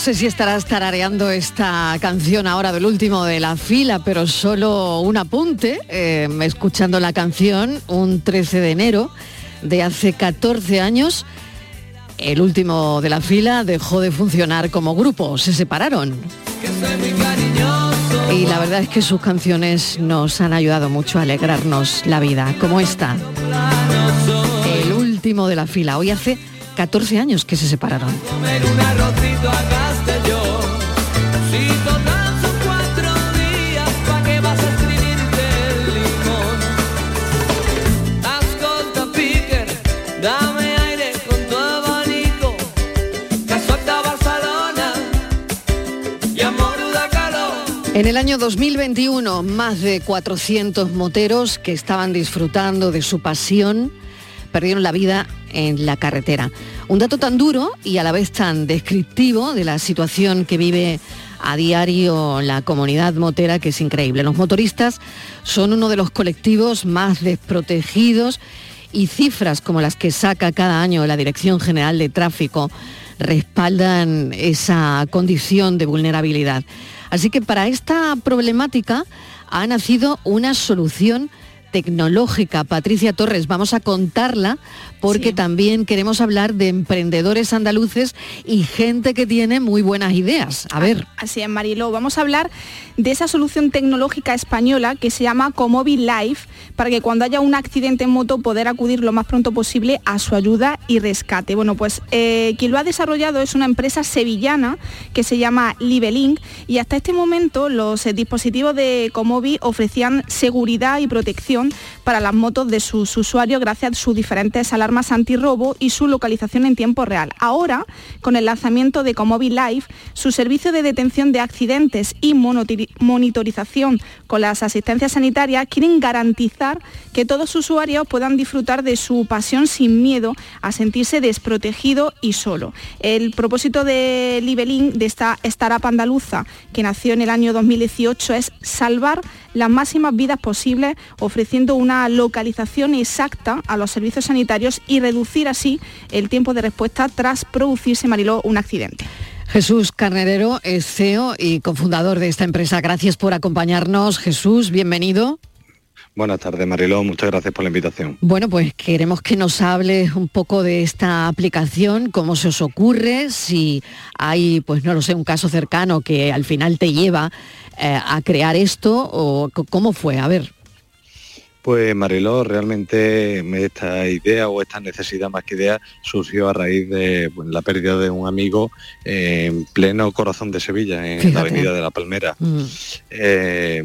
Sé si estarás tarareando esta canción ahora del último de la fila, pero solo un apunte, eh, escuchando la canción un 13 de enero de hace 14 años, el último de la fila dejó de funcionar como grupo, se separaron. Y la verdad es que sus canciones nos han ayudado mucho a alegrarnos la vida, como esta. El último de la fila, hoy hace 14 años que se separaron. En el año 2021, más de 400 moteros que estaban disfrutando de su pasión perdieron la vida en la carretera. Un dato tan duro y a la vez tan descriptivo de la situación que vive a diario la comunidad motera que es increíble. Los motoristas son uno de los colectivos más desprotegidos y cifras como las que saca cada año la Dirección General de Tráfico respaldan esa condición de vulnerabilidad. Así que para esta problemática ha nacido una solución tecnológica. Patricia Torres, vamos a contarla porque también queremos hablar de emprendedores andaluces y gente que tiene muy buenas ideas. A ver. Así es, Mariló. Vamos a hablar de esa solución tecnológica española que se llama Comobi Life para que cuando haya un accidente en moto poder acudir lo más pronto posible a su ayuda y rescate. Bueno, pues eh, quien lo ha desarrollado es una empresa sevillana que se llama Libelink y hasta este momento los eh, dispositivos de Comobi ofrecían seguridad y protección Univisión para las motos de sus usuarios gracias a sus diferentes alarmas antirrobo y su localización en tiempo real. Ahora, con el lanzamiento de Comobil Live, su servicio de detención de accidentes y monitorización con las asistencias sanitarias quieren garantizar que todos sus usuarios puedan disfrutar de su pasión sin miedo a sentirse desprotegido y solo. El propósito de Libelín, de esta startup andaluza que nació en el año 2018, es salvar las máximas vidas posibles ofreciendo una localización exacta a los servicios sanitarios y reducir así el tiempo de respuesta tras producirse, Mariló, un accidente. Jesús Carnerero es CEO y cofundador de esta empresa. Gracias por acompañarnos. Jesús, bienvenido. Buenas tardes, Mariló. Muchas gracias por la invitación. Bueno, pues queremos que nos hables un poco de esta aplicación, cómo se os ocurre, si hay, pues no lo sé, un caso cercano que al final te lleva eh, a crear esto o cómo fue. A ver. Pues Mariló, realmente esta idea o esta necesidad más que idea surgió a raíz de la pérdida de un amigo en pleno corazón de Sevilla, en la avenida de la Palmera. Mm. Eh,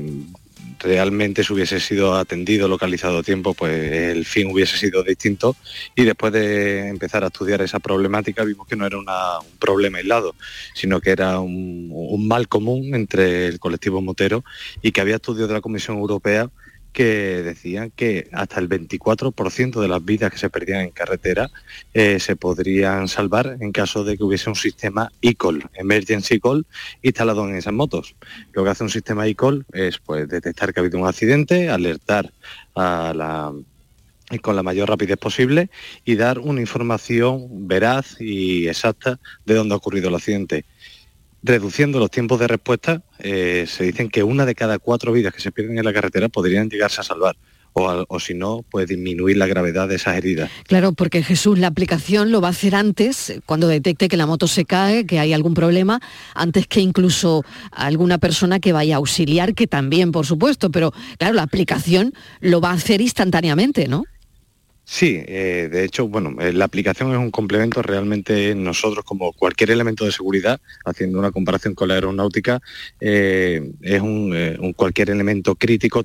realmente si hubiese sido atendido, localizado a tiempo, pues el fin hubiese sido distinto. Y después de empezar a estudiar esa problemática vimos que no era un problema aislado, sino que era un, un mal común entre el colectivo motero y que había estudios de la Comisión Europea que decían que hasta el 24% de las vidas que se perdían en carretera eh, se podrían salvar en caso de que hubiese un sistema e-call, emergency call, instalado en esas motos. Lo que hace un sistema e-call es pues, detectar que ha habido un accidente, alertar a la con la mayor rapidez posible y dar una información veraz y exacta de dónde ha ocurrido el accidente reduciendo los tiempos de respuesta, eh, se dicen que una de cada cuatro vidas que se pierden en la carretera podrían llegarse a salvar. O, si no, puede disminuir la gravedad de esas heridas. Claro, porque Jesús, la aplicación lo va a hacer antes, cuando detecte que la moto se cae, que hay algún problema, antes que incluso alguna persona que vaya a auxiliar, que también, por supuesto, pero claro, la aplicación lo va a hacer instantáneamente, ¿no? Sí, eh, de hecho, bueno, eh, la aplicación es un complemento. Realmente nosotros, como cualquier elemento de seguridad, haciendo una comparación con la aeronáutica, eh, es un, cualquier elemento crítico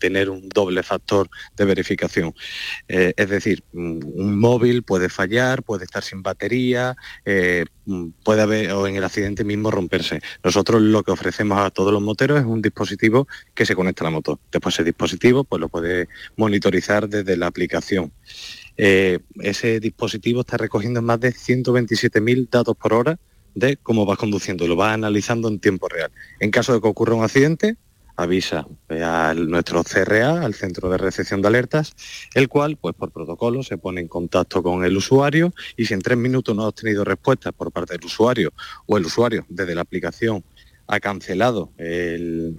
tener un doble factor de verificación. es decir, un móvil puede fallar, puede estar sin batería, puede haber o en el accidente mismo romperse. Nosotros lo que ofrecemos a todos los moteros es un dispositivo que se conecta a la moto. Después ese dispositivo pues lo puede monitorizar desde la aplicación eh, ese dispositivo está recogiendo más de 127.000 datos por hora de cómo va conduciendo, lo va analizando en tiempo real. En caso de que ocurra un accidente, avisa a nuestro CRA, al Centro de Recepción de Alertas, el cual, pues por protocolo, se pone en contacto con el usuario y si en tres minutos no ha obtenido respuesta por parte del usuario o el usuario desde la aplicación ha cancelado eh,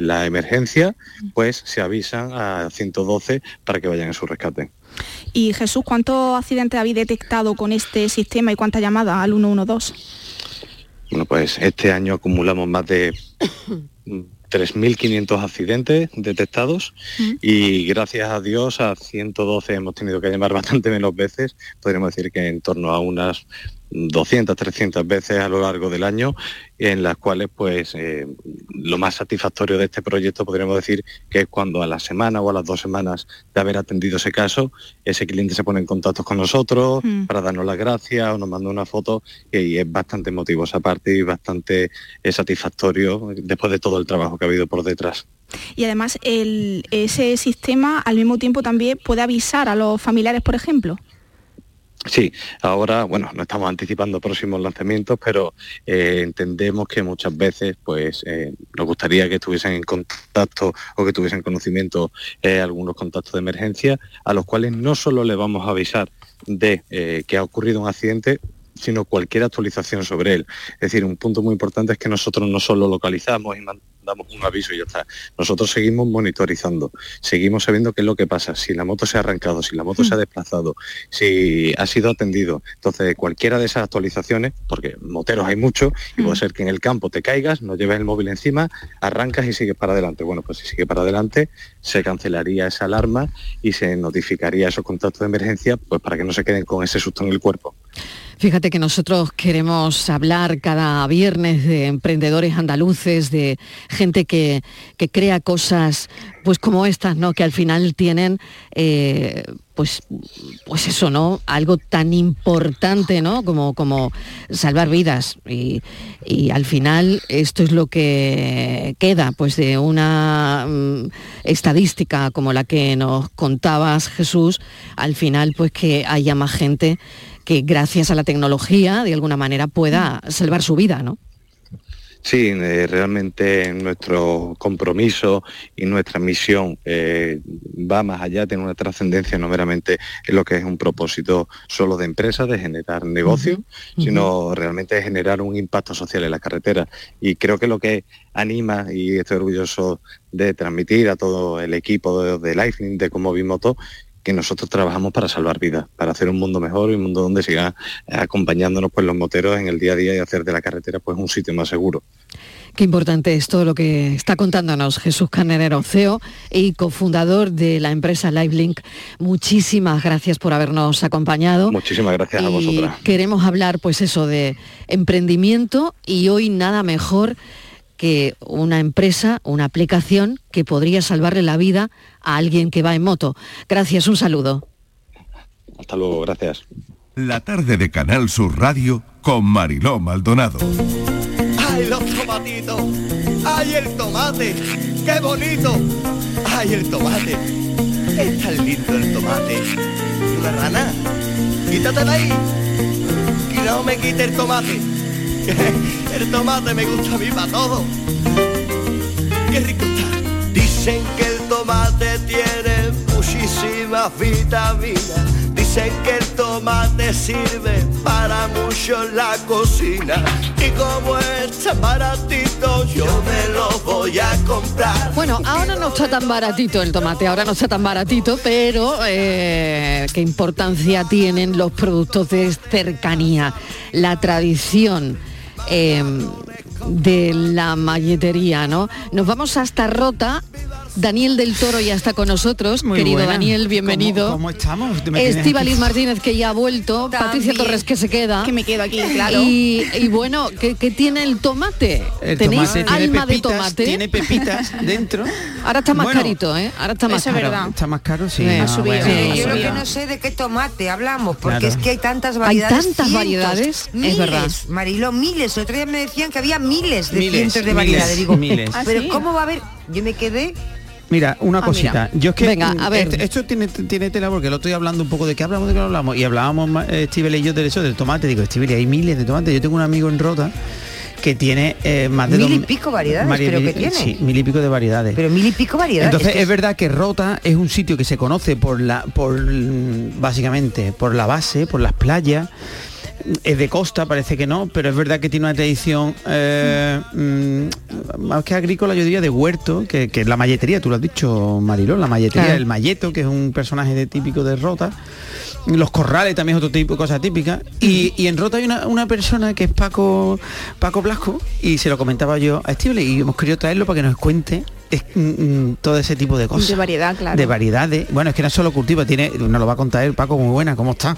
la emergencia, pues se avisan a 112 para que vayan a su rescate. Y Jesús, ¿cuántos accidentes habéis detectado con este sistema y cuántas llamadas al 112? Bueno, pues este año acumulamos más de 3.500 accidentes detectados y gracias a Dios a 112 hemos tenido que llamar bastante menos veces, podríamos decir que en torno a unas 200, 300 veces a lo largo del año, en las cuales pues eh, lo más satisfactorio de este proyecto podríamos decir que es cuando a la semana o a las dos semanas de haber atendido ese caso, ese cliente se pone en contacto con nosotros mm. para darnos las gracias o nos manda una foto y es bastante emotivo esa parte y bastante eh, satisfactorio después de todo el trabajo que ha habido por detrás. Y además ese sistema al mismo tiempo también puede avisar a los familiares, por ejemplo. Sí, ahora, bueno, no estamos anticipando próximos lanzamientos, pero eh, entendemos que muchas veces pues eh, nos gustaría que estuviesen en contacto o que tuviesen conocimiento eh, algunos contactos de emergencia, a los cuales no solo le vamos a avisar de que ha ocurrido un accidente, sino cualquier actualización sobre él. Es decir, un punto muy importante es que nosotros no solo localizamos y damos un aviso y ya está. Nosotros seguimos monitorizando, seguimos sabiendo qué es lo que pasa, si la moto se ha arrancado, si la moto se ha mm. desplazado, si ha sido atendido. Entonces, cualquiera de esas actualizaciones, porque moteros hay muchos, y puede mm. ser que en el campo te caigas, no lleves el móvil encima, arrancas y sigues para adelante. Bueno, pues si sigue para adelante, se cancelaría esa alarma y se notificaría esos contactos de emergencia, pues para que no se queden con ese susto en el cuerpo. Fíjate que nosotros queremos hablar cada viernes de emprendedores andaluces, de gente que, que crea cosas pues como estas, ¿no? Que al final tienen eh, pues, pues eso, ¿no? Algo tan importante, ¿no? Como, como salvar vidas. Y, y al final esto es lo que queda, pues de una mm, estadística como la que nos contabas, Jesús, al final pues que haya más gente que gracias a la tecnología de alguna manera pueda salvar su vida, ¿no? Sí, eh, realmente nuestro compromiso y nuestra misión eh, va más allá, tiene una trascendencia no meramente en lo que es un propósito solo de empresa, de generar negocio, sino realmente de generar un impacto social en la carretera. Y creo que lo que anima, y estoy orgulloso de transmitir a todo el equipo de, de Lifelink, de Como Bimoto, que nosotros trabajamos para salvar vidas, para hacer un mundo mejor y un mundo donde sigan acompañándonos pues los moteros en el día a día y hacer de la carretera pues un sitio más seguro. Qué importante es todo lo que está contándonos Jesús Carnerero, CEO y cofundador de la empresa LiveLink. Muchísimas gracias por habernos acompañado. Muchísimas gracias a vosotras. queremos hablar, pues eso, de emprendimiento y hoy nada mejor que una empresa, una aplicación que podría salvarle la vida a alguien que va en moto. Gracias, un saludo. Hasta luego, gracias. La tarde de Canal Sur Radio con Mariló Maldonado. ¡Ay, los tomatitos! ¡Ay, el tomate! ¡Qué bonito! ¡Ay, el tomate! Es tan lindo el tomate. Una rana, quítate de ahí. Y no me quite el tomate. el tomate me gusta a mí para todo. ¡Qué rico está! Dicen que el tomate tiene muchísimas vitaminas. Dicen que el tomate sirve para mucho en la cocina. Y como es tan baratito, yo me lo voy a comprar. Bueno, ahora no está tan baratito el tomate, ahora no está tan baratito, pero eh, qué importancia tienen los productos de cercanía, la tradición eh, de la malletería, ¿no? Nos vamos hasta Rota. Daniel del Toro ya está con nosotros, Muy querido buena. Daniel, bienvenido. ¿Cómo, cómo estamos? Aquí. Martínez que ya ha vuelto, Patricia Torres que se queda. Que me quedo aquí, claro. Y, y bueno, ¿qué, qué tiene el tomate? El ¿Tenéis tomate tiene alma de pepitas, tomate? Tiene pepitas dentro. Ahora está más Bueno, carito, ¿eh? Ahora está más Eso es caro. verdad. Está más caro, sí. No, ha subido. bueno, Sí, no, yo no, lo que no. sé de qué tomate hablamos, porque Claro. es que hay tantas Hay variedades. tantas cientos, variedades, es miles, verdad. Mariló, miles. El otro día me decían que había miles de Miles, cientos de miles, variedades. Digo, miles. ¿pero ¿Ah, sí? cómo va a haber? Yo me quedé Mira, una Ah, cosita. mira. Yo es que Venga, a mm, ver. Esto, esto tiene, tiene tela porque lo estoy hablando un poco de qué hablamos, de qué no hablamos. Y hablábamos eh, Estíbal y yo de eso, del tomate. Digo, Estíbal, hay miles de tomates. Yo tengo un amigo en Rota que tiene eh, más de mil y pico variedades, María, pero mil- que tiene. Sí, mil y pico de variedades. Pero mil y pico variedades. Entonces Es que es verdad que Rota es un sitio que se conoce por la, por mm, básicamente por la base, por las playas. Es de costa, parece que no, pero es verdad que tiene una tradición eh, mm, más que agrícola, yo diría de huerto, que, que es la malletería, tú lo has dicho, Marilón, la malletería, Claro. el malleto, que es un personaje de típico de Rota. Los corrales también es otro tipo de cosa típica. Y, y en Rota hay una, una persona que es Paco Paco Blasco, y se lo comentaba yo a Steve, y hemos querido traerlo para que nos cuente es, mm, mm, todo ese tipo de cosas. De variedad, claro. De variedades. Bueno, es que no es solo cultivo, tiene, nos lo va a contar él, Paco, muy buena, ¿cómo está?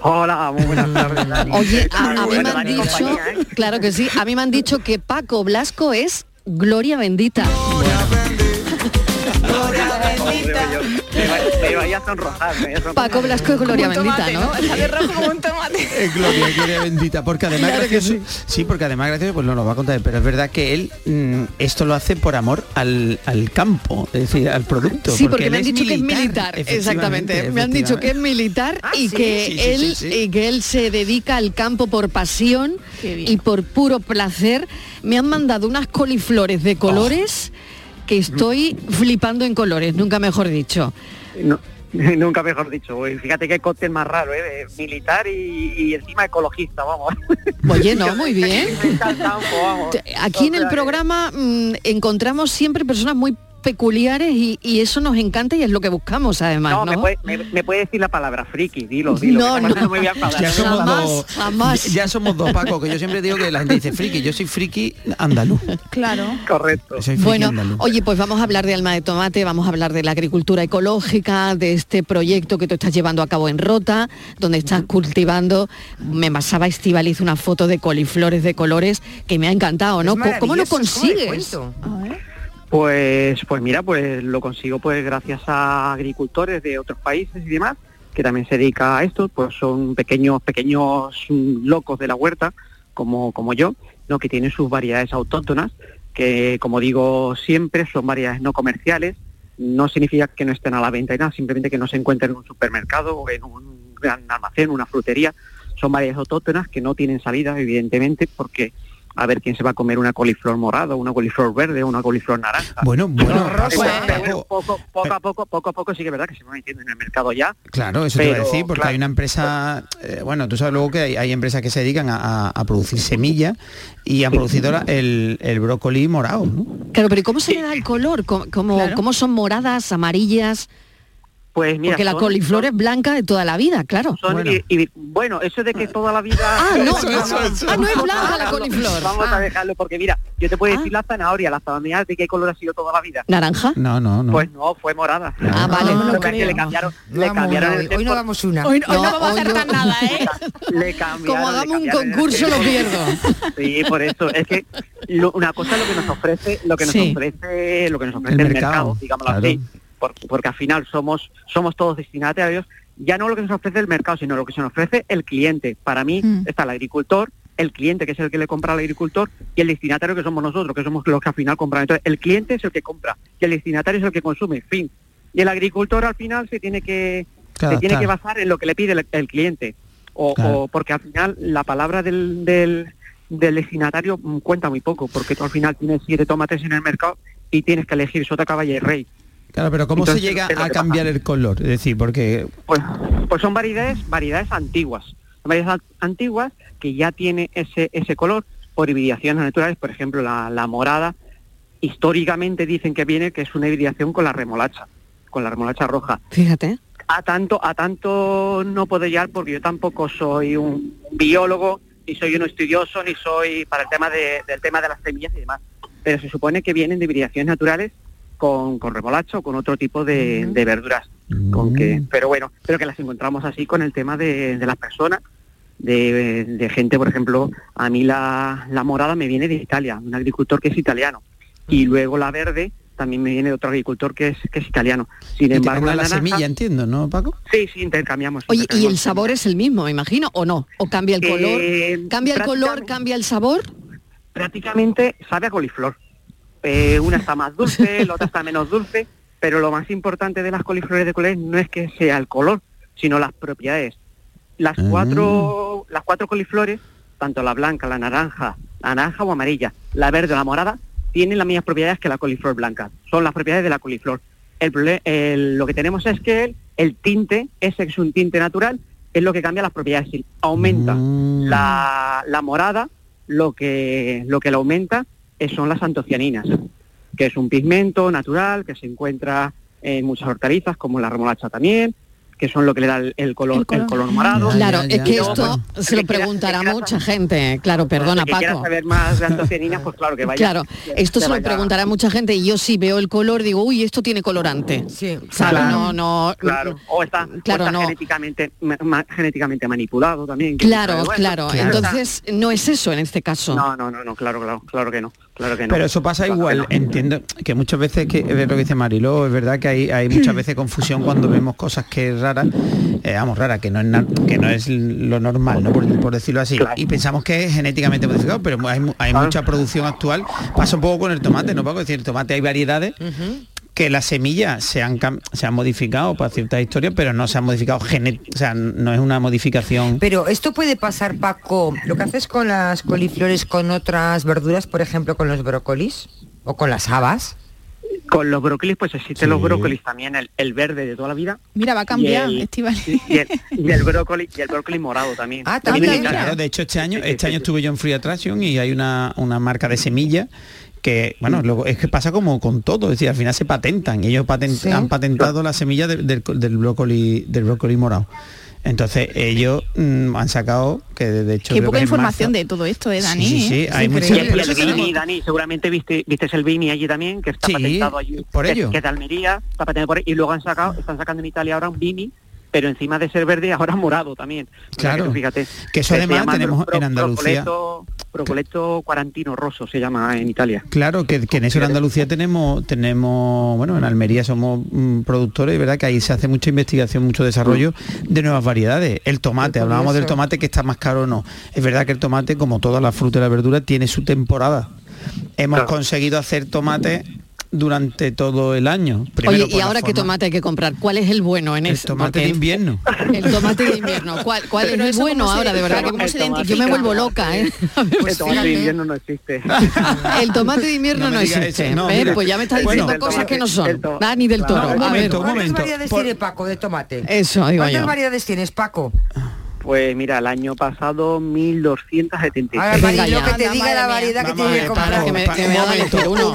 Hola, muy buenas tardes. Dani. Oye, a, a mí me han dicho, ¿eh? claro que sí, a mí me han dicho que Paco Blasco es Gloria Bendita. Me a sonrojar. sonrojar. Paco Blasco es Gloria Bendita, ¿no? Está de rojo como un tomate. Es Gloria, Gloria bendita, porque además Claro que gracioso, sí. porque además gracioso, pues no lo va a contar, pero es verdad que él mm, esto lo hace por amor al, al campo, es decir, al producto. Sí, porque, me han dicho que es militar, exactamente. Me han dicho que es militar y que Sí, él sí, sí. y que él se dedica al campo por pasión y por puro placer. Me han mandado unas coliflores de colores que estoy flipando en colores, nunca mejor dicho. No, nunca mejor dicho. Fíjate qué cóctel más raro, ¿eh? Militar y, y encima ecologista, vamos. Oye, no, muy bien. Aquí en el que- programa mm, encontramos siempre personas muy peculiares y, y eso nos encanta y es lo que buscamos además, ¿no? No, me, puede, me, me puede decir la palabra friki, dilo, dilo. No, que no. me voy a. Ya somos Jamás, dos. jamás. Ya somos dos, Paco, que yo siempre digo que la gente dice friki, yo soy friki andaluz. Claro. Correcto. Soy friki Bueno, andaluz. oye, pues vamos a hablar de alma de tomate, vamos a hablar de la agricultura ecológica, de este proyecto que tú estás llevando a cabo en Rota, donde estás cultivando, me pasaba Estivaliz una foto de coliflores de colores que me ha encantado, ¿no? ¿Cómo- ¿Cómo lo maravilloso, ¿cómo le consigues? Pues, pues mira, pues lo consigo pues gracias a agricultores de otros países y demás, que también se dedica a esto, pues son pequeños, pequeños locos de la huerta, como, como yo, ¿no? que tienen sus variedades autóctonas, que como digo siempre son variedades no comerciales, no significa que no estén a la venta y nada, simplemente que no se encuentren en un supermercado o en un gran almacén, una frutería, son variedades autóctonas que no tienen salida, evidentemente, porque a ver quién se va a comer una coliflor morada, una coliflor verde una coliflor naranja. Bueno, bueno, Pero, Paco, pero bueno, poco, poco a poco, poco a poco sí que es verdad que se va metiendo en el mercado ya. Claro, eso te iba a decir, porque claro. hay una empresa, eh, bueno, tú sabes luego que hay, hay empresas que se dedican a, a- a producir semillas y han producido la- el, el brócoli morado, ¿no? Claro, pero ¿y cómo se le da el color? ¿Cómo, cómo- cómo son moradas, amarillas? Pues mira, Porque la son- coliflor es blanca de toda la vida, claro. son- Bueno. y, y, bueno, eso de que toda la vida... Ah, no, a- ah, no es blanca la dejarlo, coliflor. Vamos Ah. a dejarlo, porque mira, yo te puedo decir la zanahoria, la zanahoria de qué color ha sido toda la vida. ¿Naranja? No, no, no. Pues no, fue morada. Ah, vale. No lo le cambiaron, No le cambiaron hoy, hoy no damos una. Hoy, hoy no, No, vamos a hoy tan nada, ¿eh? le cambiaron, Como hagamos un concurso lo pierdo. Sí, por eso. Es que lo- una cosa es lo que nos ofrece, lo que nos Sí. ofrece, lo que nos ofrece El el, mercado, mercado, digámoslo claro. así. Por- porque al final somos, somos todos destinatarios, ya no lo que nos ofrece el mercado, sino lo que se nos ofrece el cliente. Para mí Mm. está el agricultor, el cliente que es el que le compra al agricultor y el destinatario que somos nosotros, que somos los que al final compran. Entonces, el cliente es el que compra y el destinatario es el que consume, fin. Y el agricultor al final se tiene que, se tiene que basar en lo que le pide el, el cliente. O, Claro. o porque al final la palabra del, del, del destinatario cuenta muy poco, porque tú al final tienes siete tomates en el mercado y tienes que elegir sota, caballa y rey. Claro, pero ¿cómo Entonces, se llega a cambiar pasa. el color? Es decir, porque Pues, pues son variedades, variedades antiguas. Son variedades an- antiguas que ya tiene ese, ese color por hibridaciones naturales, por ejemplo la, la morada, históricamente dicen que viene que es una hibridación con la remolacha, con la remolacha roja. Fíjate. A tanto, a tanto no puedo llegar porque yo tampoco soy un biólogo, ni soy un estudioso, ni soy para el tema de- del tema de las semillas y demás. Pero se supone que vienen de hibridaciones naturales con, con remolacha o con otro tipo de, de verduras. Con que, pero bueno, pero que las encontramos así con el tema de, de las personas, de, de gente, por ejemplo, a mí la, la morada me viene de Italia, un agricultor que es italiano. Y luego la verde también me viene de otro agricultor que es, que es italiano. Sin embargo, la naranja- semilla, entiendo, ¿no, Paco? Sí, sí, intercambiamos. Oye, ¿y el sabor es el mismo, me imagino, o no? ¿O cambia el color? Eh, ¿Cambia el color, cambia el sabor? prácticamente sabe a coliflor. Eh, una está más dulce, la otra está menos dulce, pero lo más importante de las coliflores de colores no es que sea el color, sino las propiedades. Las Ah. cuatro, las cuatro coliflores, tanto la blanca, la naranja, la naranja o amarilla, la verde o la morada, tienen las mismas propiedades que la coliflor blanca. Son las propiedades de la coliflor. El, lo que tenemos es que el, el tinte, ese es un tinte natural, es lo que cambia las propiedades. Aumenta la, la morada, lo que, lo que la aumenta son las antocianinas, que es un pigmento natural que se encuentra en muchas hortalizas, como la remolacha también, que son lo que le da el, el color, el color, morado. Claro, es que esto pues, se lo preguntará quiera mucha gente. Claro, perdona, que quiera Paco. saber más de antocianinas, pues claro que vaya. Claro, esto se lo vaya- preguntará mucha gente y yo sí veo el color, digo, uy, esto tiene colorante. Sí. Claro, no, no, Claro, o está, o Claro, está no. genéticamente, ma- genéticamente manipulado también. Claro, bueno, claro. está- Entonces, no es eso en este caso. No, no, no, no, claro, claro, claro que no, claro que no. Pero eso pasa Claro que igual, no. entiendo que muchas veces, que es lo que dice Mariló, es verdad que hay, hay muchas veces confusión cuando vemos cosas que es rara, eh, vamos, rara, que no es que no es lo normal, ¿no? Por, por decirlo así. Y pensamos que es genéticamente modificado, pero hay, hay mucha producción actual. Pasa un poco con el tomate, ¿no, Paco? Es decir, el tomate hay variedades que las semillas se han, se han modificado para ciertas historias, pero no se han modificado o sea, no es una modificación. Pero esto puede pasar, Paco, lo que haces con las coliflores con otras verduras, por ejemplo, con los brócolis o con las habas. Con los brócolis, pues existen los Sí. brócolis también, el, el verde de toda la vida. Mira, va a cambiar, Y el-. Y el, y el brócoli y el brócoli morado también. Ah, También. Claro, de hecho este año, este año estuve yo en Free Attraction y hay una, una marca de semilla que, bueno, luego es que pasa como con todo, es decir, al final se patentan. Ellos paten- Sí. han patentado la semilla de- del, del brócoli, del brócoli morado. Entonces ellos mm, han sacado que de hecho Qué poca información marzo- de todo esto, ¿eh, Dani? Sí, sí, sí, ¿eh? hay el, y Dani, seguramente viste, viste el Vini allí también, que está Sí, patentado allí. por que- ello. Que es de Almería, está patentado por ahí, y luego han sacado, están sacando en Italia ahora un Vini, pero encima de ser verde, ahora morado también. Claro. tú fíjate. Que eso además tenemos Pro- en Andalucía. Propoleto, Propoleto Quarantino Rosso se llama en Italia. Claro, que, que en eso en Andalucía tenemos, tenemos, bueno, en Almería somos mm, productores, y verdad que ahí se hace mucha investigación, mucho desarrollo de nuevas variedades. El tomate, hablábamos del tomate que está más caro o no. Es verdad que el tomate, como todas las frutas y las verduras, tiene su temporada. Hemos Claro. conseguido hacer tomate durante todo el año. Primero Oye, ¿y ahora qué tomate hay que comprar? ¿Cuál es el bueno en El eso? tomate de invierno. El tomate de invierno. ¿Cuál, cuál es el bueno se- ahora? De verdad ¿cómo se yo me identifica? vuelvo loca, ¿eh? A ver, el tomate de invierno no existe. El tomate de invierno No no, existe. No. Pues ya me estás Bueno, diciendo el cosas tomate- que no son. Dani del Toro. Claro, un a ver. momento, un ¿Cuántas momento. variedades Por- tiene Paco de tomate? Eso, digo ¿Cuántas yo. variedades tienes, Paco? Pues mira, el año pasado 1276. A ver, Venga Marilo, ya. que te diga la variedad que tiene que comprar. Para que me, que me momento. uno.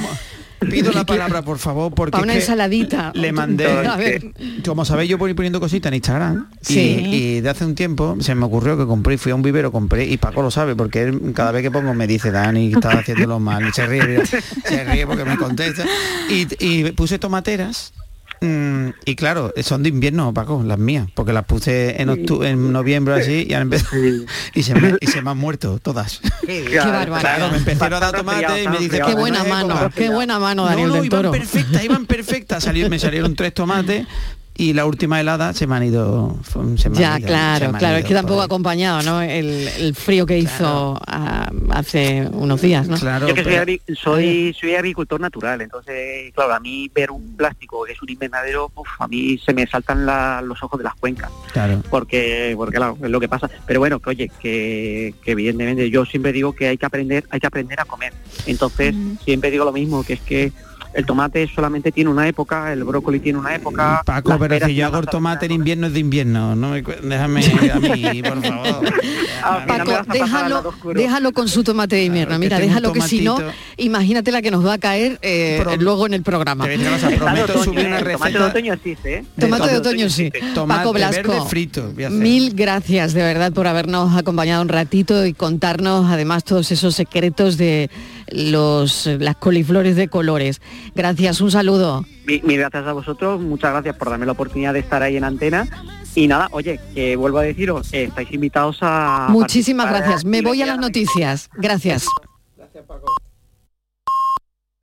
Pido la palabra, por favor, porque Para una ensaladita. le mandé, A ver. como sabéis, yo voy poniendo cositas en Instagram y- Sí. y, de hace un tiempo se me ocurrió que compré, fui a un vivero, compré, y Paco lo sabe, porque él cada vez que pongo me dice, Dani, estás haciéndolo mal, y se ríe, se ríe porque me contesta. Y, y puse tomateras. Mm, y claro, son de invierno, Paco, las mías, porque las puse en, octu- en noviembre así y, han empezado- y, se me, y se me han muerto todas. Qué barbaridad. Claro, me empezaron a dar tomate y me dice, Qué "Paco, buena mano, época". qué buena mano, Daniel no, no, del iban Toro. perfectas, iban perfectas. Salió, me salieron tres tomates y la última helada se me han ido. se me han Ya, se claro, me claro, es que tampoco ha acompañado, ¿no? El, el frío que hizo hace unos días, ¿no? Claro, Yo que pero- soy, soy agricultor natural, entonces, claro, a mí ver un plástico que es un invernadero, uf, a mí se me saltan la- los ojos de las cuencas, claro. porque, porque claro, es lo que pasa. Pero bueno, que oye, que, que evidentemente yo siempre digo que hay que aprender, hay que aprender a comer. Entonces, siempre digo lo mismo, que es que el tomate solamente tiene una época, el brócoli tiene una época. Paco, las pero si yo hago el tomate en invierno es de invierno, no déjame a mí, por favor. Ah, Paco, déjalo, déjalo con su tomate de invierno. Claro, Mira, déjalo que si no, imagínate la que nos va a caer eh, Pro- luego en el programa. Tomate de otoño existe, ¿eh? Tomate de otoño sí. tomate Paco Blasco, verde frito. voy a hacer. mil gracias de verdad por habernos acompañado un ratito y contarnos además todos esos secretos de los las coliflores de colores. Gracias, un saludo. Mi- Mil gracias a vosotros, muchas gracias por darme la oportunidad de estar ahí en antena. Y nada, oye, que vuelvo a deciros, eh, estáis invitados a... Muchísimas gracias. Me voy a las noticias. Gracias.